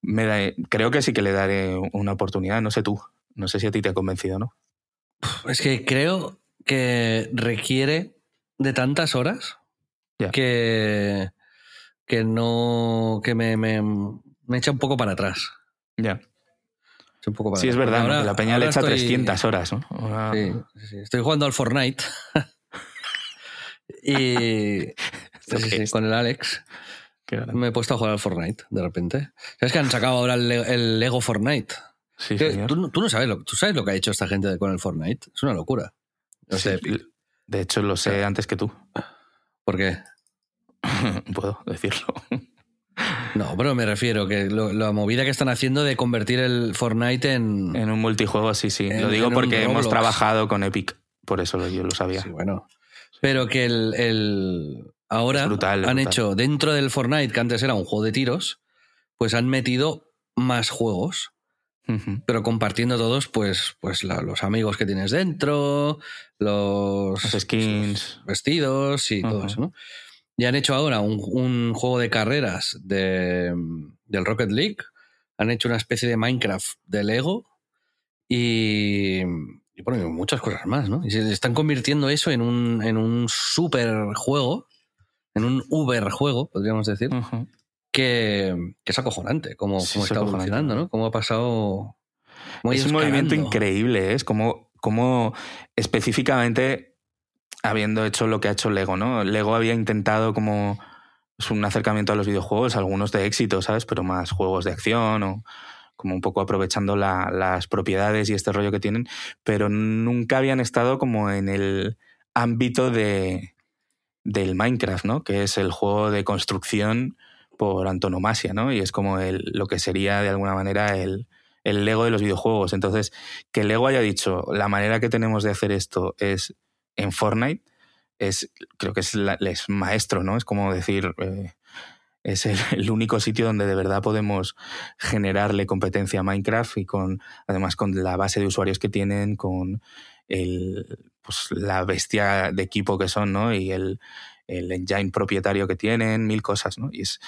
Me creo que sí que le daré una oportunidad, no sé tú, no sé si a ti te ha convencido, ¿no? Es que creo que requiere de tantas horas que, que no. que me, me, me, echa un poco para atrás. Ya. sí, es verdad, la peña le echa 300 horas, ¿no? Sí, sí, estoy jugando al Fortnite. Y con el Alex me he puesto a jugar al Fortnite de repente. ¿Sabes que han sacado ahora el, Lego Fortnite? Sí, ¿Tú, no sabes lo, ¿Tú sabes lo que ha hecho esta gente con el Fortnite? Es una locura. de hecho, lo sé antes que tú. ¿Por qué? Puedo decirlo. No, pero me refiero que la movida que están haciendo de convertir el Fortnite en. En un multijuego, sí, sí. lo digo porque hemos trabajado con Epic. Por eso yo lo sabía. Sí, bueno. Pero que el, ahora han hecho dentro del Fortnite, que antes era un juego de tiros, pues han metido más juegos. Pero compartiendo todos, pues, pues los amigos que tienes dentro, los, skins, vestidos y todo eso, ¿no? Y han hecho ahora un, juego de carreras de, del Rocket League. Han hecho una especie de Minecraft de Lego. Y, y bueno, muchas cosas más, ¿no? Y se están convirtiendo eso en un, en un super juego, en un Uber juego, podríamos decir, que, es acojonante cómo, está evolucionando, ¿no? Cómo ha pasado. es un movimiento increíble, ¿eh? es como, como específicamente habiendo hecho lo que ha hecho Lego, ¿no? Lego había intentado como un acercamiento a los videojuegos, algunos de éxito, ¿sabes? Pero más juegos de acción o como un poco aprovechando las propiedades y este rollo que tienen, pero nunca habían estado como en el ámbito de, del Minecraft, ¿no? Que es el juego de construcción por antonomasia, ¿no? Y es como lo que sería de alguna manera el, el Lego de los videojuegos. Entonces, que Lego haya dicho, la manera que tenemos de hacer esto es en Fortnite, es, creo que es, es maestro, ¿no? Es como decir, eh, es el, único sitio donde de verdad podemos generarle competencia a Minecraft y con además con la base de usuarios que tienen, con el, pues, la bestia de equipo que son, ¿no? Y el, el engine propietario que tienen, mil cosas, ¿no? Y es,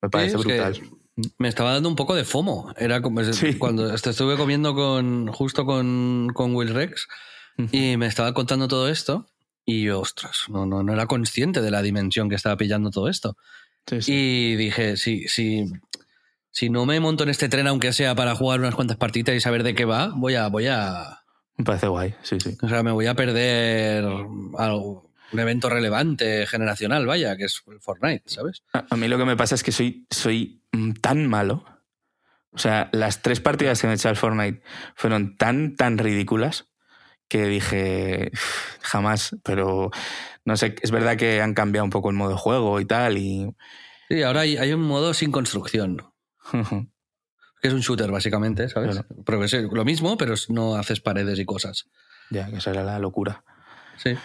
me parece brutal. Me estaba dando un poco de FOMO. Era como, cuando estuve comiendo con justo con, con Will Rex y me estaba contando todo esto y yo, ostras, no, no, no era consciente de la dimensión que estaba pillando todo esto. Y dije, si, si no me monto en este tren, aunque sea para jugar unas cuantas partidas y saber de qué va, voy a. Voy a me parece guay, sí, sí. O sea, me voy a perder algo, un evento relevante, generacional, vaya, que es el Fortnite, ¿sabes? A, mí lo que me pasa es que soy, soy tan malo. O sea, las tres partidas que me he echado al Fortnite fueron tan, tan ridículas que dije, jamás, pero no sé, es verdad que han cambiado un poco el modo de juego y tal. Y... Sí, ahora hay, un modo sin construcción. que es un shooter, básicamente, ¿sabes? Pero es lo mismo, pero no haces paredes y cosas. Ya, que esa era la locura. Sí.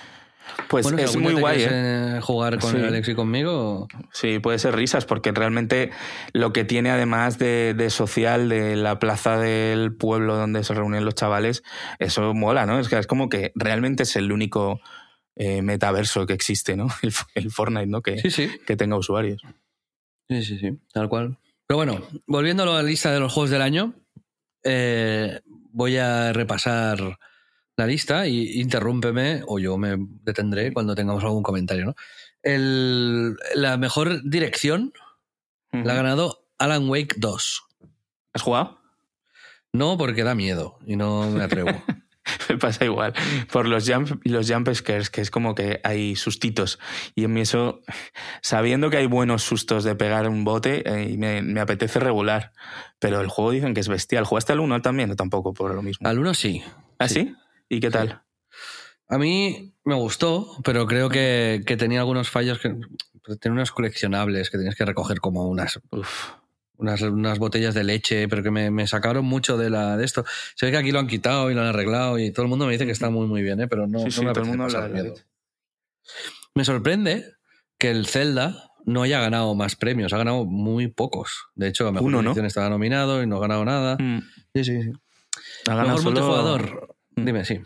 Pues Bueno, es muy guay, quieres, ¿eh? eh, jugar con Sí. Alex y conmigo. Sí, puede ser risas, porque realmente lo que tiene además de, de social, de la plaza del pueblo donde se reúnen los chavales, eso mola, ¿no? Es que es como que realmente es el único eh, metaverso que existe, ¿no? El, el Fortnite, ¿no? Que, Sí, sí. que tenga usuarios. Sí, sí, sí, tal cual. Pero bueno, volviendo a la lista de los juegos del año, eh, voy a repasar la lista y interrúmpeme o yo me detendré cuando tengamos algún comentario. ¿no? El- la mejor dirección la ha ganado Alan Wake 2. ¿Has jugado? No, porque da miedo y no me atrevo. Me pasa igual. Por los jump, los jump scares, que es como que hay sustitos. Y en mí eso, sabiendo que hay buenos sustos de pegar un bote, eh, me, me apetece regular. Pero el juego dicen que es bestial. ¿Jugaste al 1 también o tampoco por lo mismo? Al uno sí. ¿Ah, sí? ¿Y qué tal? A mí me gustó, pero creo que, que tenía algunos fallos que tenía unos coleccionables que tenías que recoger como unas Uf. Unas, unas botellas de leche, pero que me, me sacaron mucho de la de esto. Se ve que aquí lo han quitado y lo han arreglado y todo el mundo me dice que está muy muy bien, ¿eh? pero no, Sí, no sí, me todo el mundo habla de miedo. Me sorprende que el Zelda no haya ganado más premios, ha ganado muy pocos. De hecho, a mejor Uno, ¿no? estaba nominado y no ha ganado nada. Mm. Sí, sí, sí. Ha ganado Mejor solo- multijugador. Mm. Dime, sí.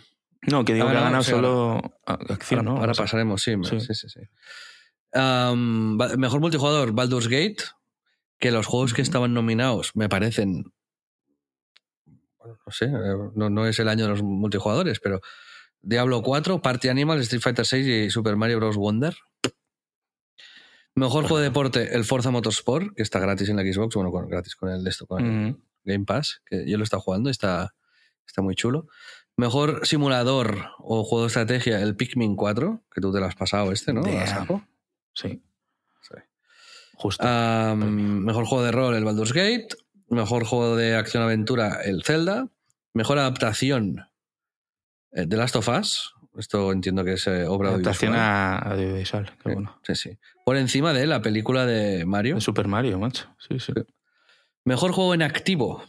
No, que digo Ha que ha ganado, solo acción, ahora ¿no? ahora pasaremos, sí. sí. sí, sí, mejor multijugador, Baldur's Gate, que los juegos que estaban nominados me parecen. no sé, eh, no, no es el año de los multijugadores, pero Diablo 4, Party Animal, Street Fighter 6 y Super Mario Bros. Wonder. Mejor juego de deporte, el Forza Motorsport, que está gratis en la Xbox, bueno, con- gratis con el, esto, con el. Game Pass, que yo lo estado jugando está, está muy chulo. Mejor simulador o juego de estrategia, el Pikmin 4, que tú te lo has pasado este, ¿no? Sí. Justo. Mejor juego de rol, el Baldur's Gate. Mejor juego de acción-aventura, el Zelda. Mejor adaptación, eh, The Last of Us. Esto entiendo que es eh, obra Adaptación audiovisual. a a audiovisual. Qué Sí, bueno. sí, sí. Por encima de la película de Mario. De Super Mario, macho. Sí, sí. Mejor juego en activo.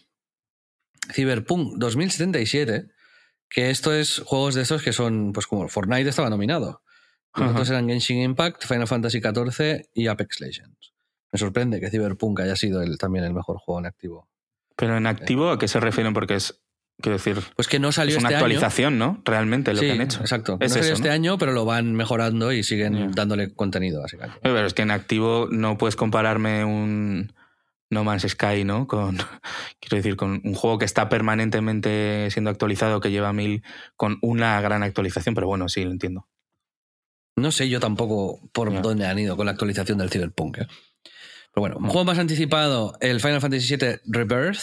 Cyberpunk 2077. Que esto es juegos de estos que son, pues como Fortnite estaba nominado. Los otros eran Genshin Impact, Final Fantasy XIV y Apex Legends. Me sorprende que Cyberpunk haya sido el, también el mejor juego en activo. Pero en activo, ¿a qué se refieren? Porque es, quiero decir, Pues que no salió es una este año. actualización, ¿no? Realmente lo sí, que han hecho. exacto. Es no salió eso, este ¿no? año, pero lo van mejorando y siguen dándole contenido, básicamente. Pero es que en activo no puedes compararme un No Man's Sky, ¿no? Con, quiero decir, con un juego que está permanentemente siendo actualizado, que lleva mil, con una gran actualización, pero bueno, sí, lo entiendo. No sé yo tampoco por dónde han ido con la actualización del Cyberpunk. ¿eh? Pero bueno, un juego más anticipado, el Final Fantasy VII Rebirth.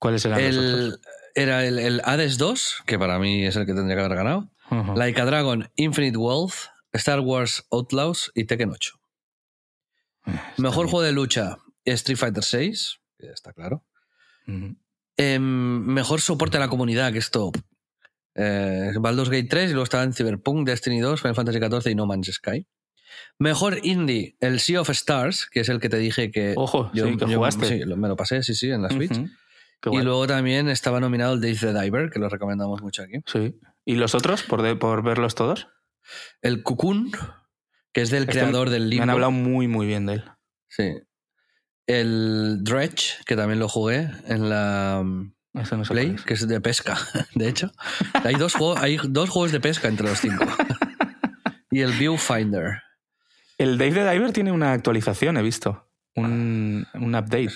¿Cuáles eran los El, otros? era el, el Hades 2, que para mí es el que tendría que haber ganado. Like a Dragon, Infinite Wealth, Star Wars Outlaws y Tekken 8. Está Mejor bien. juego de lucha, Street Fighter 6, que está claro. Em, mejor soporte a la comunidad, que esto. Eh, Baldur's Gate 3 y luego estaban Cyberpunk, Destiny 2, Final Fantasy XIV y No Man's Sky. Mejor indie, el Sea of Stars, que es el que te dije que. Ojo, sí, que jugaste. sí, me lo pasé, sí, sí, en la Switch. Y luego también estaba nominado el Dave the Diver, que lo recomendamos mucho aquí. Sí. ¿Y los otros, por, de- por verlos todos? El Cocoon, que es del Este creador del Me Limbo. han hablado muy, muy bien de él. Sí. El Dredge, que también lo jugué en la mm, no Play, que es de pesca, de hecho. Hay dos, juegos, hay dos juegos de pesca entre los cinco. y el Viewfinder. El Dave the Diver tiene una actualización, he visto. Un, un update.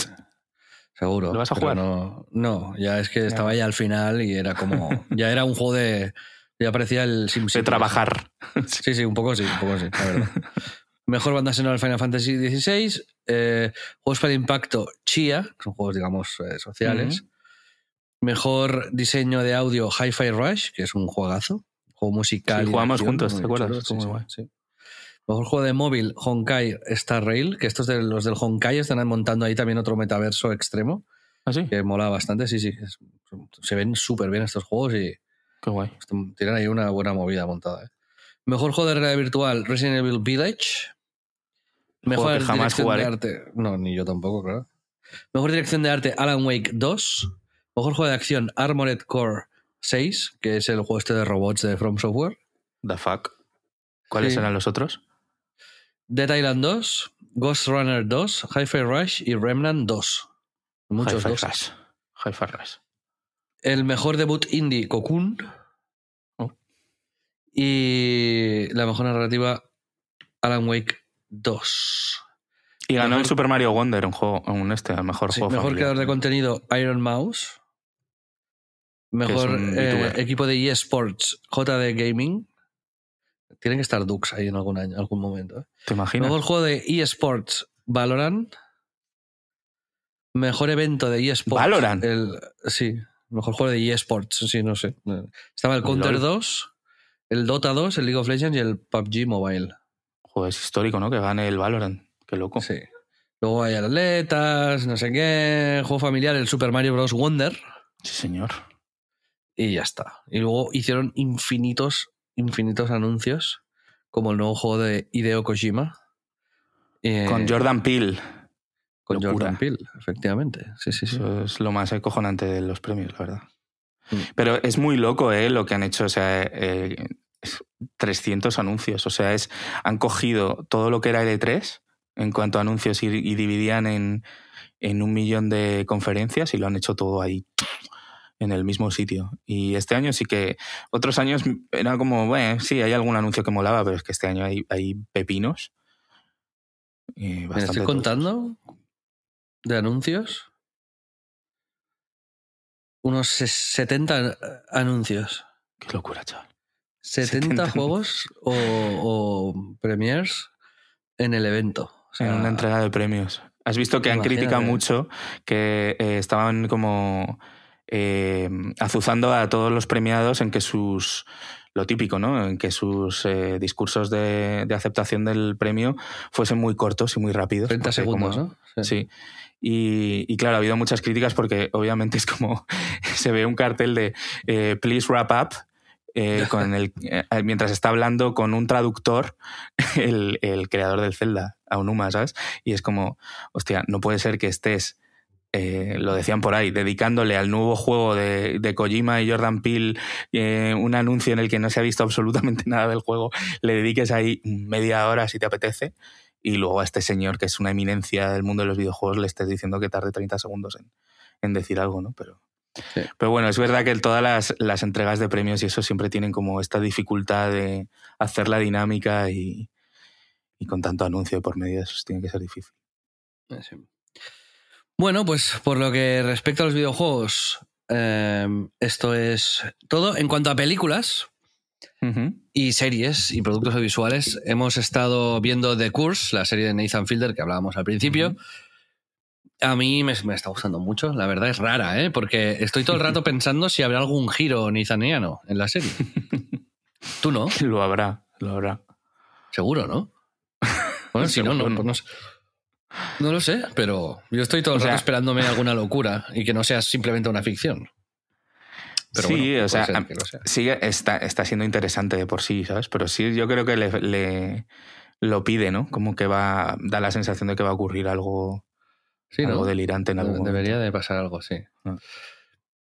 Seguro. ¿Lo vas a jugar? No, no, ya es que estaba ya al final y era como. Ya era un juego de. Ya parecía el SimCity. De trabajar. Sí, sí, un poco sí, un poco sí, la verdad. Mejor banda sonora Final Fantasy XVI. eh, juegos para impacto Chia, que son juegos, digamos, eh, sociales. Mejor diseño de audio Hi-Fi Rush, que es un juegazo. Juego musical. Sí, jugamos juntos, ¿te acuerdas? sí. Mejor juego de móvil Honkai Star Rail, que estos de los del Honkai están montando ahí también otro metaverso extremo, ¿Ah, sí? que mola bastante. Sí, sí. es- se ven súper bien estos juegos y Qué guay. tienen ahí una buena movida montada. ¿eh? Mejor juego de realidad virtual, Resident Evil Village. Juego Mejor que jamás dirección jugaré. de arte. No, ni yo tampoco, claro. Mejor dirección de arte, Alan Wake 2. Mejor juego de acción, Armored Core 6, que es el juego este de robots de From Software. The fuck. ¿Cuáles Sí. eran los otros? Dead Island 2, Ghost Runner 2, Hi-Fi Rush y Remnant 2. Muchos Hi-Fi dos. Rush. Hi-Fi Rush. El mejor debut indie, Cocoon. Oh. Y la mejor narrativa, Alan Wake 2. Y ganó el Super Mario Wonder, un juego, un este, el mejor Sí, juego mejor familiar. creador de contenido, Iron Mouse. Mejor eh, equipo de eSports, JD Gaming. Tienen que estar Dux ahí en algún año, algún momento. ¿eh? ¿Te imaginas? Mejor juego de eSports, Valorant. Mejor evento de eSports. ¿Valorant? El, sí, mejor juego de eSports, sí, no sé. Estaba el Counter LOL. 2, el Dota 2, el League of Legends y el PUBG Mobile. Joder, es histórico, ¿no? Que gane el Valorant. Qué loco. Sí. Luego hay atletas, no sé qué, juego familiar, el Super Mario Bros. Wonder. Sí, señor. Y ya está. Y luego hicieron infinitos, infinitos anuncios, como el nuevo juego de Hideo Kojima. Eh, Con Jordan Peele. con locura. Jordan Peele, efectivamente. Sí, sí, sí. Eso es lo más acojonante de los premios, la verdad. Mm. Pero es muy loco, ¿eh? Lo que han hecho. O sea, eh, es 300 anuncios. O sea, es han cogido todo lo que era L3 en cuanto a anuncios y, y dividían en, en un millón de conferencias y lo han hecho todo ahí en el mismo sitio. Y este año sí que... Otros años era como, bueno, sí, hay algún anuncio que molaba, pero es que este año hay, hay pepinos. Me estoy contando de anuncios. Unos ses- 70 anuncios. Qué locura, chaval. 70, 70 juegos o, o premiers en el evento. O sea, en una entrega de premios. Has visto que han criticado mucho que eh, estaban como eh, azuzando a todos los premiados en que sus lo típico, ¿no? En que sus eh, discursos de, de aceptación del premio fuesen muy cortos y muy rápidos. 30 porque segundos, como- ¿no? Sí. Y, y claro, ha habido muchas críticas porque obviamente es como se ve un cartel de eh, please wrap up eh, con el, mientras está hablando con un traductor el, el creador del Zelda, Aonuma, ¿sabes? Y es como, hostia, no puede ser que estés, eh, lo decían por ahí, dedicándole al nuevo juego de, de Kojima y Jordan Peele eh, un anuncio en el que no se ha visto absolutamente nada del juego, le dediques ahí media hora si te apetece y luego a este señor que es una eminencia del mundo de los videojuegos le estés diciendo que tarde 30 segundos en, en decir algo, ¿no? Pero, Sí. pero bueno, es verdad que todas las, las entregas de premios y eso siempre tienen como esta dificultad de hacer la dinámica y, y con tanto anuncio por medio eso tiene que ser difícil. Sí. Bueno, pues por lo que respecta a los videojuegos, eh, esto es todo. En cuanto a películas y series y productos audiovisuales, hemos estado viendo The Curse, la serie de Nathan Fielder que hablábamos al principio. A mí me, me está gustando mucho, la verdad es rara, ¿eh? porque estoy todo el rato pensando si habrá algún giro nizaniano en la serie. Tú no, Lo habrá, lo habrá. seguro, ¿no? Bueno, si no, no, no. pues no sé. No lo sé, pero yo estoy todo el O rato sea- esperándome alguna locura y que no sea simplemente una ficción. Pero sí, bueno, o sea, sí está, está siendo interesante de por sí, ¿sabes? Pero sí, yo creo que le, le- lo pide, ¿no? Como que va, da la sensación de que va a ocurrir algo, Sí, ¿no? algo delirante en algún momento. Debería de pasar algo, sí. Ah.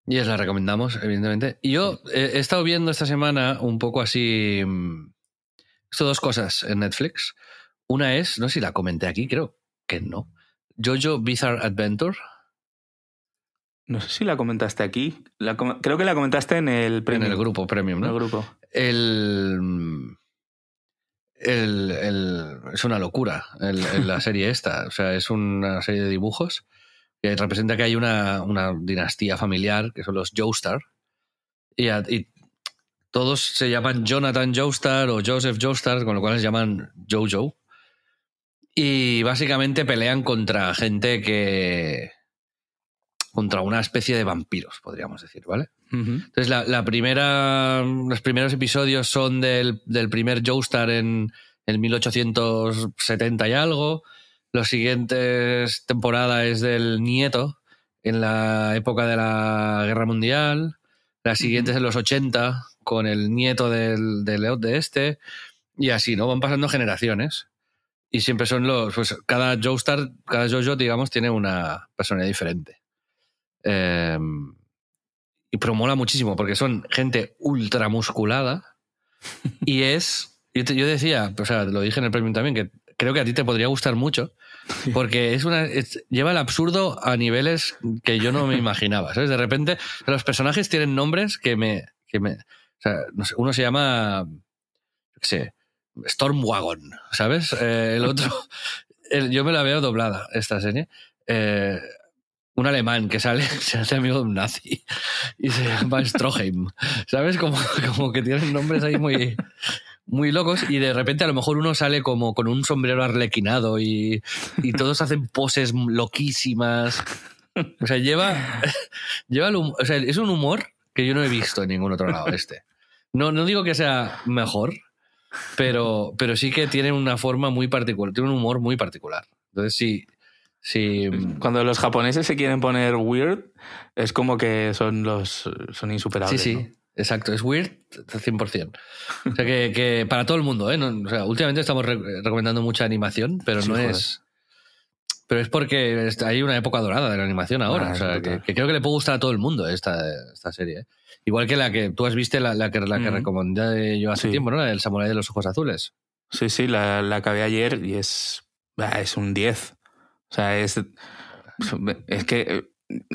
Y os la recomendamos, evidentemente. Y yo he estado viendo esta semana un poco así. mm, He visto dos cosas en Netflix. Una es, no sé si la comenté aquí, creo que no. Jojo Bizarre Adventure. No sé si la comentaste aquí. La com- creo que la comentaste en el premio. En el grupo Premium, En el ¿no? grupo. El, mm, el- el- es una locura el- la serie esta. O sea, es una serie de dibujos que representa que hay una, una dinastía familiar, que son los Joestar. Y, a- y todos se llaman Jonathan Joestar o Joseph Joestar, con lo cual se llaman Jojo. Y básicamente pelean contra gente que. contra una especie de vampiros, podríamos decir, ¿vale? Entonces, la, la primera, los primeros episodios son del, del primer Joestar en, en 1870 y algo. Los siguientes temporada es del nieto en la época de la Guerra Mundial. La siguiente es en los 80 con el nieto del, del de este. Y así, ¿no? Van pasando generaciones. Y siempre son los. Pues cada Joestar, cada Jojo, digamos, tiene una personalidad diferente. Eh, y pero mola muchísimo porque son gente ultra musculada Y es, yo, te- yo decía, o sea, lo dije en el premium también, que creo que a ti te podría gustar mucho, porque es una es- lleva el absurdo a niveles que yo no me imaginaba, ¿sabes? De repente, los personajes tienen nombres que me... Que me o sea, no sé, uno se llama, qué sé, Stormwagon, ¿sabes? Eh, el otro, yo me la veo doblada, esta serie. Eh, un alemán que sale, se hace amigo de un nazi y se llama Stroheim, ¿sabes? Como, como que tienen nombres ahí muy, muy locos y de repente a lo mejor uno sale como con un sombrero arlequinado y, y todos hacen poses loquísimas. O sea, lleva, lleva el hum- o sea, es un humor que yo no he visto en ningún otro lado este. No, no digo que sea mejor, pero, pero sí que tiene una forma muy particular, tiene un humor muy particular. Entonces sí, sí, Cuando los japoneses se quieren poner weird, es como que son los son sí, insuperables. sí, ¿no? exacto, es weird 100%. O sea, que, que para todo el mundo, ¿eh? No- o sea, últimamente estamos re- recomendando mucha animación, pero Sí, no joder. es... Pero es porque hay una época dorada de la animación ahora. Ah, o sea, que, que creo que le puede gustar a todo el mundo esta, esta serie. ¿eh? Igual que la que tú has visto, la, la que, la que Mm. recomendé yo hace Sí. tiempo, ¿no? La del Samurai de los Ojos Azules. Sí, sí, la, la acabé ayer y es, es un 10. O sea, es, es que eh,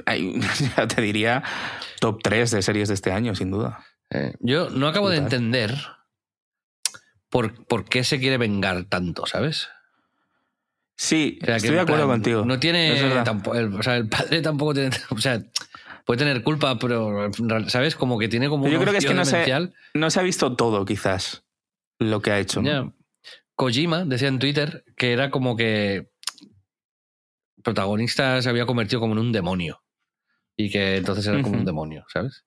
hay, ya te diría top 3 de series de este año, sin duda. Eh, yo no acabo de entender por, por qué se quiere vengar tanto, ¿sabes? Sí, O sea, que estoy de acuerdo plan, contigo. No tiene. el, o sea, el padre tampoco tiene. O sea, puede tener culpa, pero. ¿Sabes? Como que tiene como. Pero yo un creo que es que no se-. No se ha visto todo, quizás, lo que ha hecho. Kojima decía en Twitter que era como que. el protagonista se había convertido como en un demonio. Y que entonces era como un demonio, ¿sabes?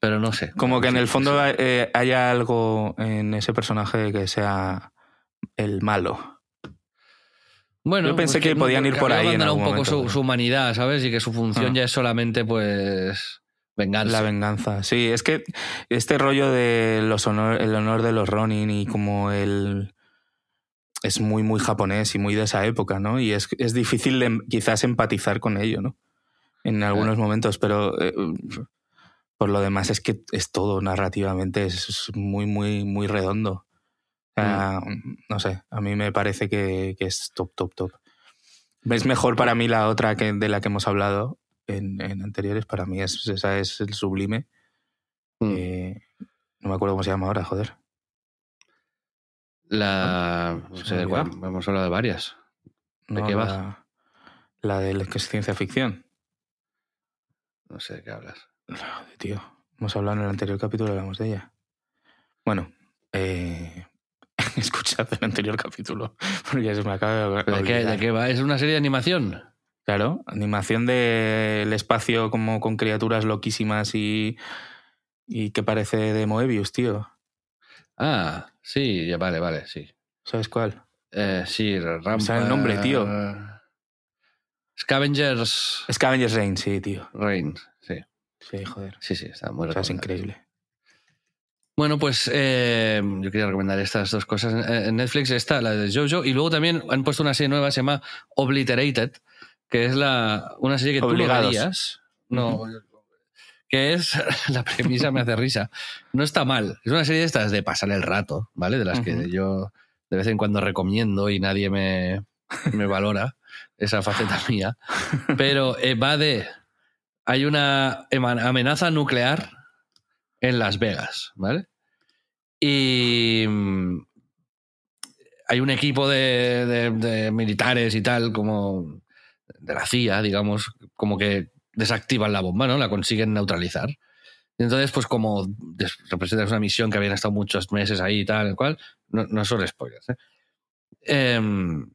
Pero no sé. Como que en el fondo sí. eh, haya algo en ese personaje que sea el malo. Bueno, Yo pensé pues que podían ir por ahí en algún un poco momento, su, humanidad, ¿sabes? Y que su función Ah. ya es solamente, pues. Vengarse. La venganza. Sí, es que este rollo de los honor, el honor de los Ronin y como el es muy muy japonés y muy de esa época, ¿no? Y es, es difícil de, quizás empatizar con ello, ¿no? En algunos momentos, pero eh, por lo demás es que es todo narrativamente es muy muy muy redondo. O sea, No sé, a mí me parece que, que es top top top. Es mejor para mí la otra que de la que hemos hablado en, en anteriores. Para mí es, esa es el sublime. Mm. Eh, no me acuerdo cómo se llama ahora, joder. La. No Se sé olvidado. Hemos hablado de varias. ¿De No, qué va? La, la de la que es ciencia ficción. No sé de qué hablas. Joder, tío. Hemos hablado en el anterior capítulo, hablamos de ella. Bueno, eh, escuchad el anterior capítulo, porque se me acaba de ¿Pero ¿De qué. ¿De qué va? ¿Es una serie de animación? Claro, animación del espacio como con criaturas loquísimas y, y que parece de Moebius, tío. Ah, sí, ya vale, vale, sí. ¿Sabes cuál? Eh, sí, Rampa. sabe el nombre, tío. Scavengers Scavengers Reign, sí, tío. Reign. Sí, Sí, joder. sí, sí, está muy O sea, es increíble. Bueno, pues eh, yo quería recomendar estas dos cosas. En- En Netflix está la de Jojo y luego también han puesto una serie nueva, se llama Obliterated, que es la, una serie que tú Obligados. no verías. No, que es, la premisa me hace risa. No está mal. Es una serie de estas de pasar el rato, ¿vale? De las que yo de vez en cuando recomiendo y nadie me, me valora esa faceta mía. Pero eh, va de... Hay una amenaza nuclear en Las Vegas, ¿vale? Y mm, hay un equipo de, de- de militares y tal, como de la CIA, digamos, como que desactivan la bomba, ¿no? La consiguen neutralizar. Y entonces, pues como representas una misión que habían estado muchos meses ahí y tal, el cual, no, no son spoilers, ¿eh? Em,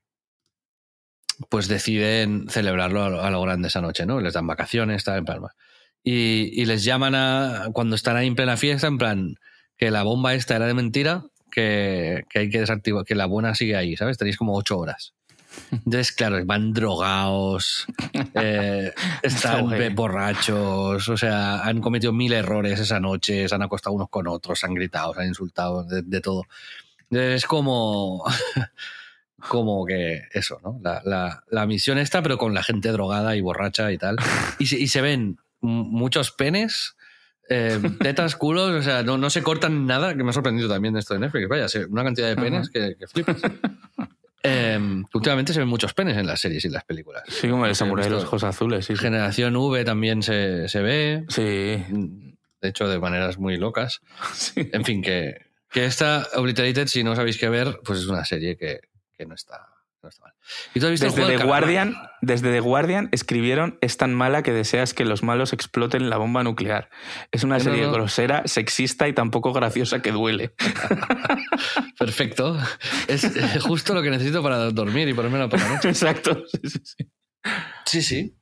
pues deciden celebrarlo a lo, a lo grande esa noche, ¿no? Les dan vacaciones, tal, en Palma. Y, y les llaman a, cuando están ahí en plena fiesta, en plan, que la bomba esta era de mentira, que, que hay que desactivar, que la buena sigue ahí, ¿sabes? Tenéis como ocho horas. Entonces, claro, van drogados, eh, están borrachos, o sea, han cometido mil errores esa noche, se han acostado unos con otros, se han gritado, se han insultado, de, de todo. Es como, como que eso, ¿no? La, la- la misión esta, pero con la gente drogada y borracha y tal. Y se, y se ven muchos penes, Eh, tetas, culos, o sea, no, no se cortan nada, que me ha sorprendido también esto de Netflix. Vaya, una cantidad de penes que, que flipas. Eh, últimamente se ven muchos penes en las series y en las películas. Sí, como el He samurái de los ojos azules. Sí, sí. Generación V también se, se ve, Sí, de hecho, de maneras muy locas. sí. En fin, que, que esta Obliterated, si no sabéis qué ver, pues es una serie que, que no, está, no está mal. ¿Y tú has visto el Desde juego The? Guardian, desde The Guardian escribieron es tan mala que deseas que los malos exploten la bomba nuclear. Es una No, serie no. grosera, sexista y tampoco graciosa que duele. Perfecto. Es justo lo que necesito para dormir y ponerme la noche. Exacto. sí, sí, sí. Sí, sí.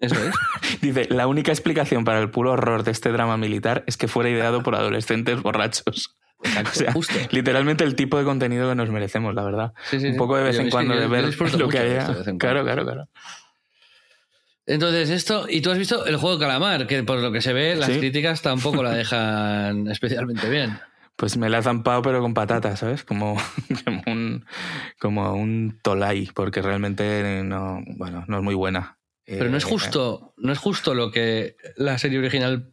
Eso es. Dice, la única explicación para el puro horror de este drama militar es que fuera ideado por adolescentes borrachos. Exacto, O sea, justo. literalmente el tipo de contenido que nos merecemos, la verdad. Sí, sí, Un poco de vez Yo- en cuando yo- de yo ver lo que haya. Claro, claro, claro. Entonces, esto, y tú has visto el juego de calamar, que por lo que se ve, las críticas tampoco la dejan especialmente bien. Pues me la he zampado, pero con patatas, ¿sabes? Como, como un, como un tolai, porque realmente no, bueno, no es muy buena. Pero no es Eh, justo, no es justo lo que la serie original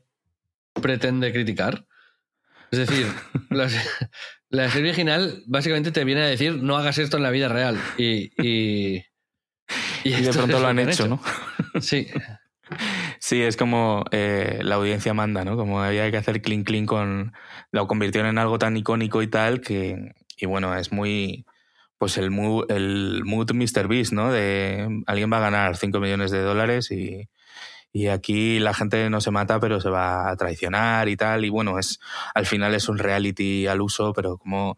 pretende criticar. Es decir, la, se- la serie original básicamente te viene a decir no hagas esto en la vida real. Y, y, Y de esto pronto lo han hecho, ¿no? Sí, Sí, es como eh, la audiencia manda, ¿no? Como había que hacer clean clean con... Lo convirtieron en algo tan icónico y tal que... Y bueno, es muy... Pues el mood, el mood Mr. Beast, ¿no? De alguien va a ganar 5 millones de dólares y, y aquí la gente no se mata, pero se va a traicionar y tal. Y bueno, es al final es un reality al uso, pero como...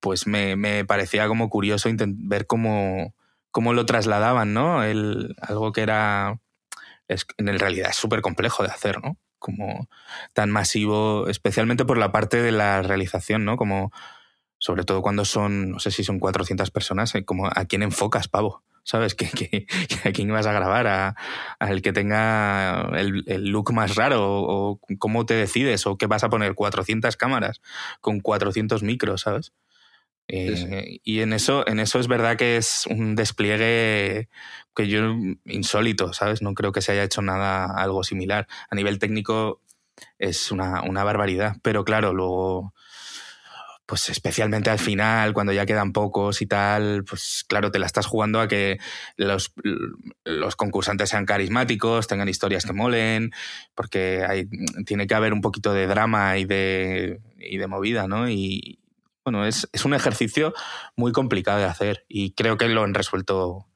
Pues me, me parecía como curioso ver cómo, cómo lo trasladaban, ¿no? El, algo que era es, en realidad es súper complejo de hacer, ¿no? Como tan masivo, especialmente por la parte de la realización, ¿no? Como, sobre todo cuando son, no sé si son 400 personas, eh, como a quién enfocas, pavo, ¿sabes? ¿Que, que- que a quién vas a grabar? ¿A- ¿Al que tenga el, el look más raro? ¿O, cómo te decides? ¿O qué vas a poner? ¿400 cámaras con 400 micros, ¿sabes? Eh, Sí, Y en eso, en eso es verdad que es un despliegue que yo insólito, ¿sabes? No creo que se haya hecho nada algo similar. A nivel técnico es una, una barbaridad, pero claro, luego, pues especialmente al final, cuando ya quedan pocos y tal, pues claro, te la estás jugando a que los, los concursantes sean carismáticos, tengan historias que molen, porque hay, tiene que haber un poquito de drama y de, y de movida, ¿no? Y bueno, es, es un ejercicio muy complicado de hacer y creo que lo han resuelto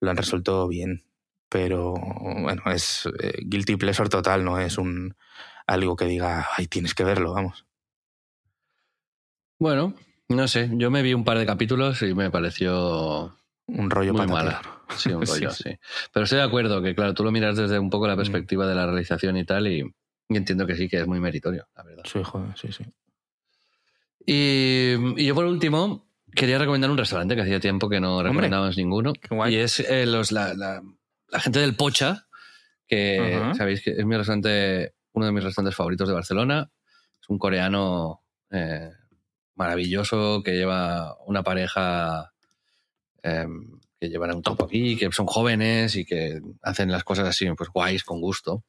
lo han resuelto bien. Pero bueno, es eh, guilty pleasure total, no es un algo que diga, ay, tienes que verlo, vamos. Bueno, no sé. Yo me vi un par de capítulos y me pareció Un rollo muy mala. Sí, un rollo, sí. sí. Pero estoy de acuerdo que, claro, tú lo miras desde un poco la perspectiva de la realización y tal, y, y entiendo que sí, que es muy meritorio, la verdad. Sí, joder, sí, sí. Y, y yo, por último, quería recomendar un restaurante que hacía tiempo que no recomendábamos ninguno. Qué guay. Y es eh, los, la, la- la gente del Pocha, que sabéis que es mi restaurante, uno de mis restaurantes favoritos de Barcelona. Es un coreano eh, maravilloso que lleva una pareja eh, que llevan un tiempo aquí, que son jóvenes y que hacen las cosas así, pues guays, con gusto.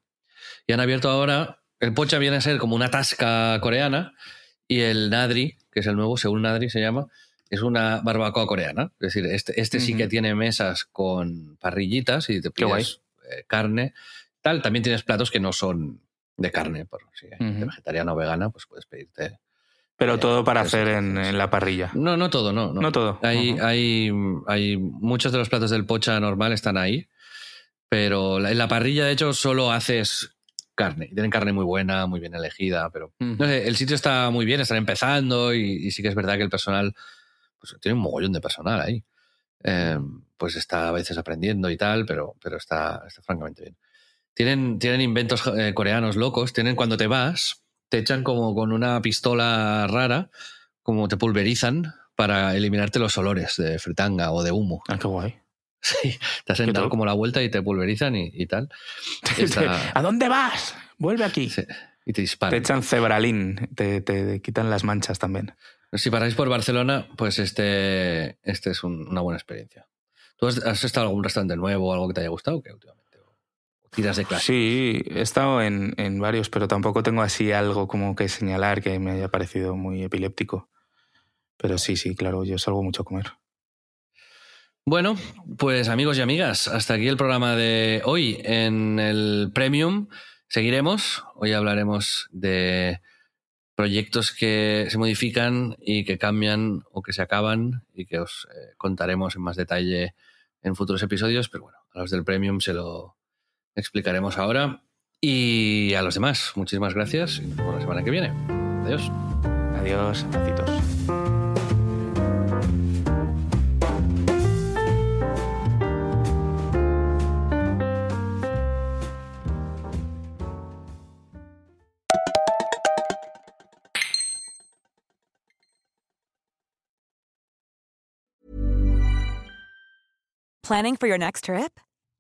Y han abierto ahora, el Pocha viene a ser como una tasca coreana y el Nadri, que es el nuevo, Seúl Nadri se llama, es una barbacoa coreana. Es decir, este, este sí que tiene mesas con parrillitas y te pides eh, carne. Tal, también tienes platos que no son de carne, por si hay gente vegetariana o vegana, pues puedes pedirte. Pero todo para eso, hacer en, en la parrilla. No, no todo, no. No, No todo. Hay, hay, hay muchos de los platos del pocha normal están ahí, pero en la parrilla, de hecho, solo haces carne. Tienen carne muy buena, muy bien elegida, pero Ujú. no sé, el sitio está muy bien, están empezando y, y sí que es verdad que el personal, pues tiene un mogollón de personal ahí. Eh, pues está a veces aprendiendo y tal, pero, pero está, está francamente bien. Tienen, tienen inventos eh, coreanos locos, tienen cuando te vas, te echan como con una pistola rara, como te pulverizan para eliminarte los olores de fritanga o de humo. Ah, qué guay. Sí, te hacen dar como la vuelta y te pulverizan y, y tal. ¿A dónde vas? Vuelve aquí. sí, y te Te disparan. echan cebralín, te, te quitan las manchas también. Si paráis por Barcelona, pues este, este es un- una buena experiencia. ¿Tú has, has estado en algún restaurante nuevo o algo que te haya gustado? ¿Qué últimamente? Tiras de clase. Sí, he estado en, en varios, pero tampoco tengo así algo como que señalar que me haya parecido muy epiléptico. Pero sí, sí, claro, yo salgo mucho a comer. Bueno, pues amigos y amigas, hasta aquí el programa de hoy en el Premium. Seguiremos. Hoy hablaremos de proyectos que se modifican y que cambian o que se acaban y que os eh, contaremos en más detalle en futuros episodios. Pero bueno, a los del Premium se lo explicaremos ahora. Y a los demás, muchísimas gracias y nos vemos la semana que viene. Adiós. Adiós, abracitos. Planning for your next trip?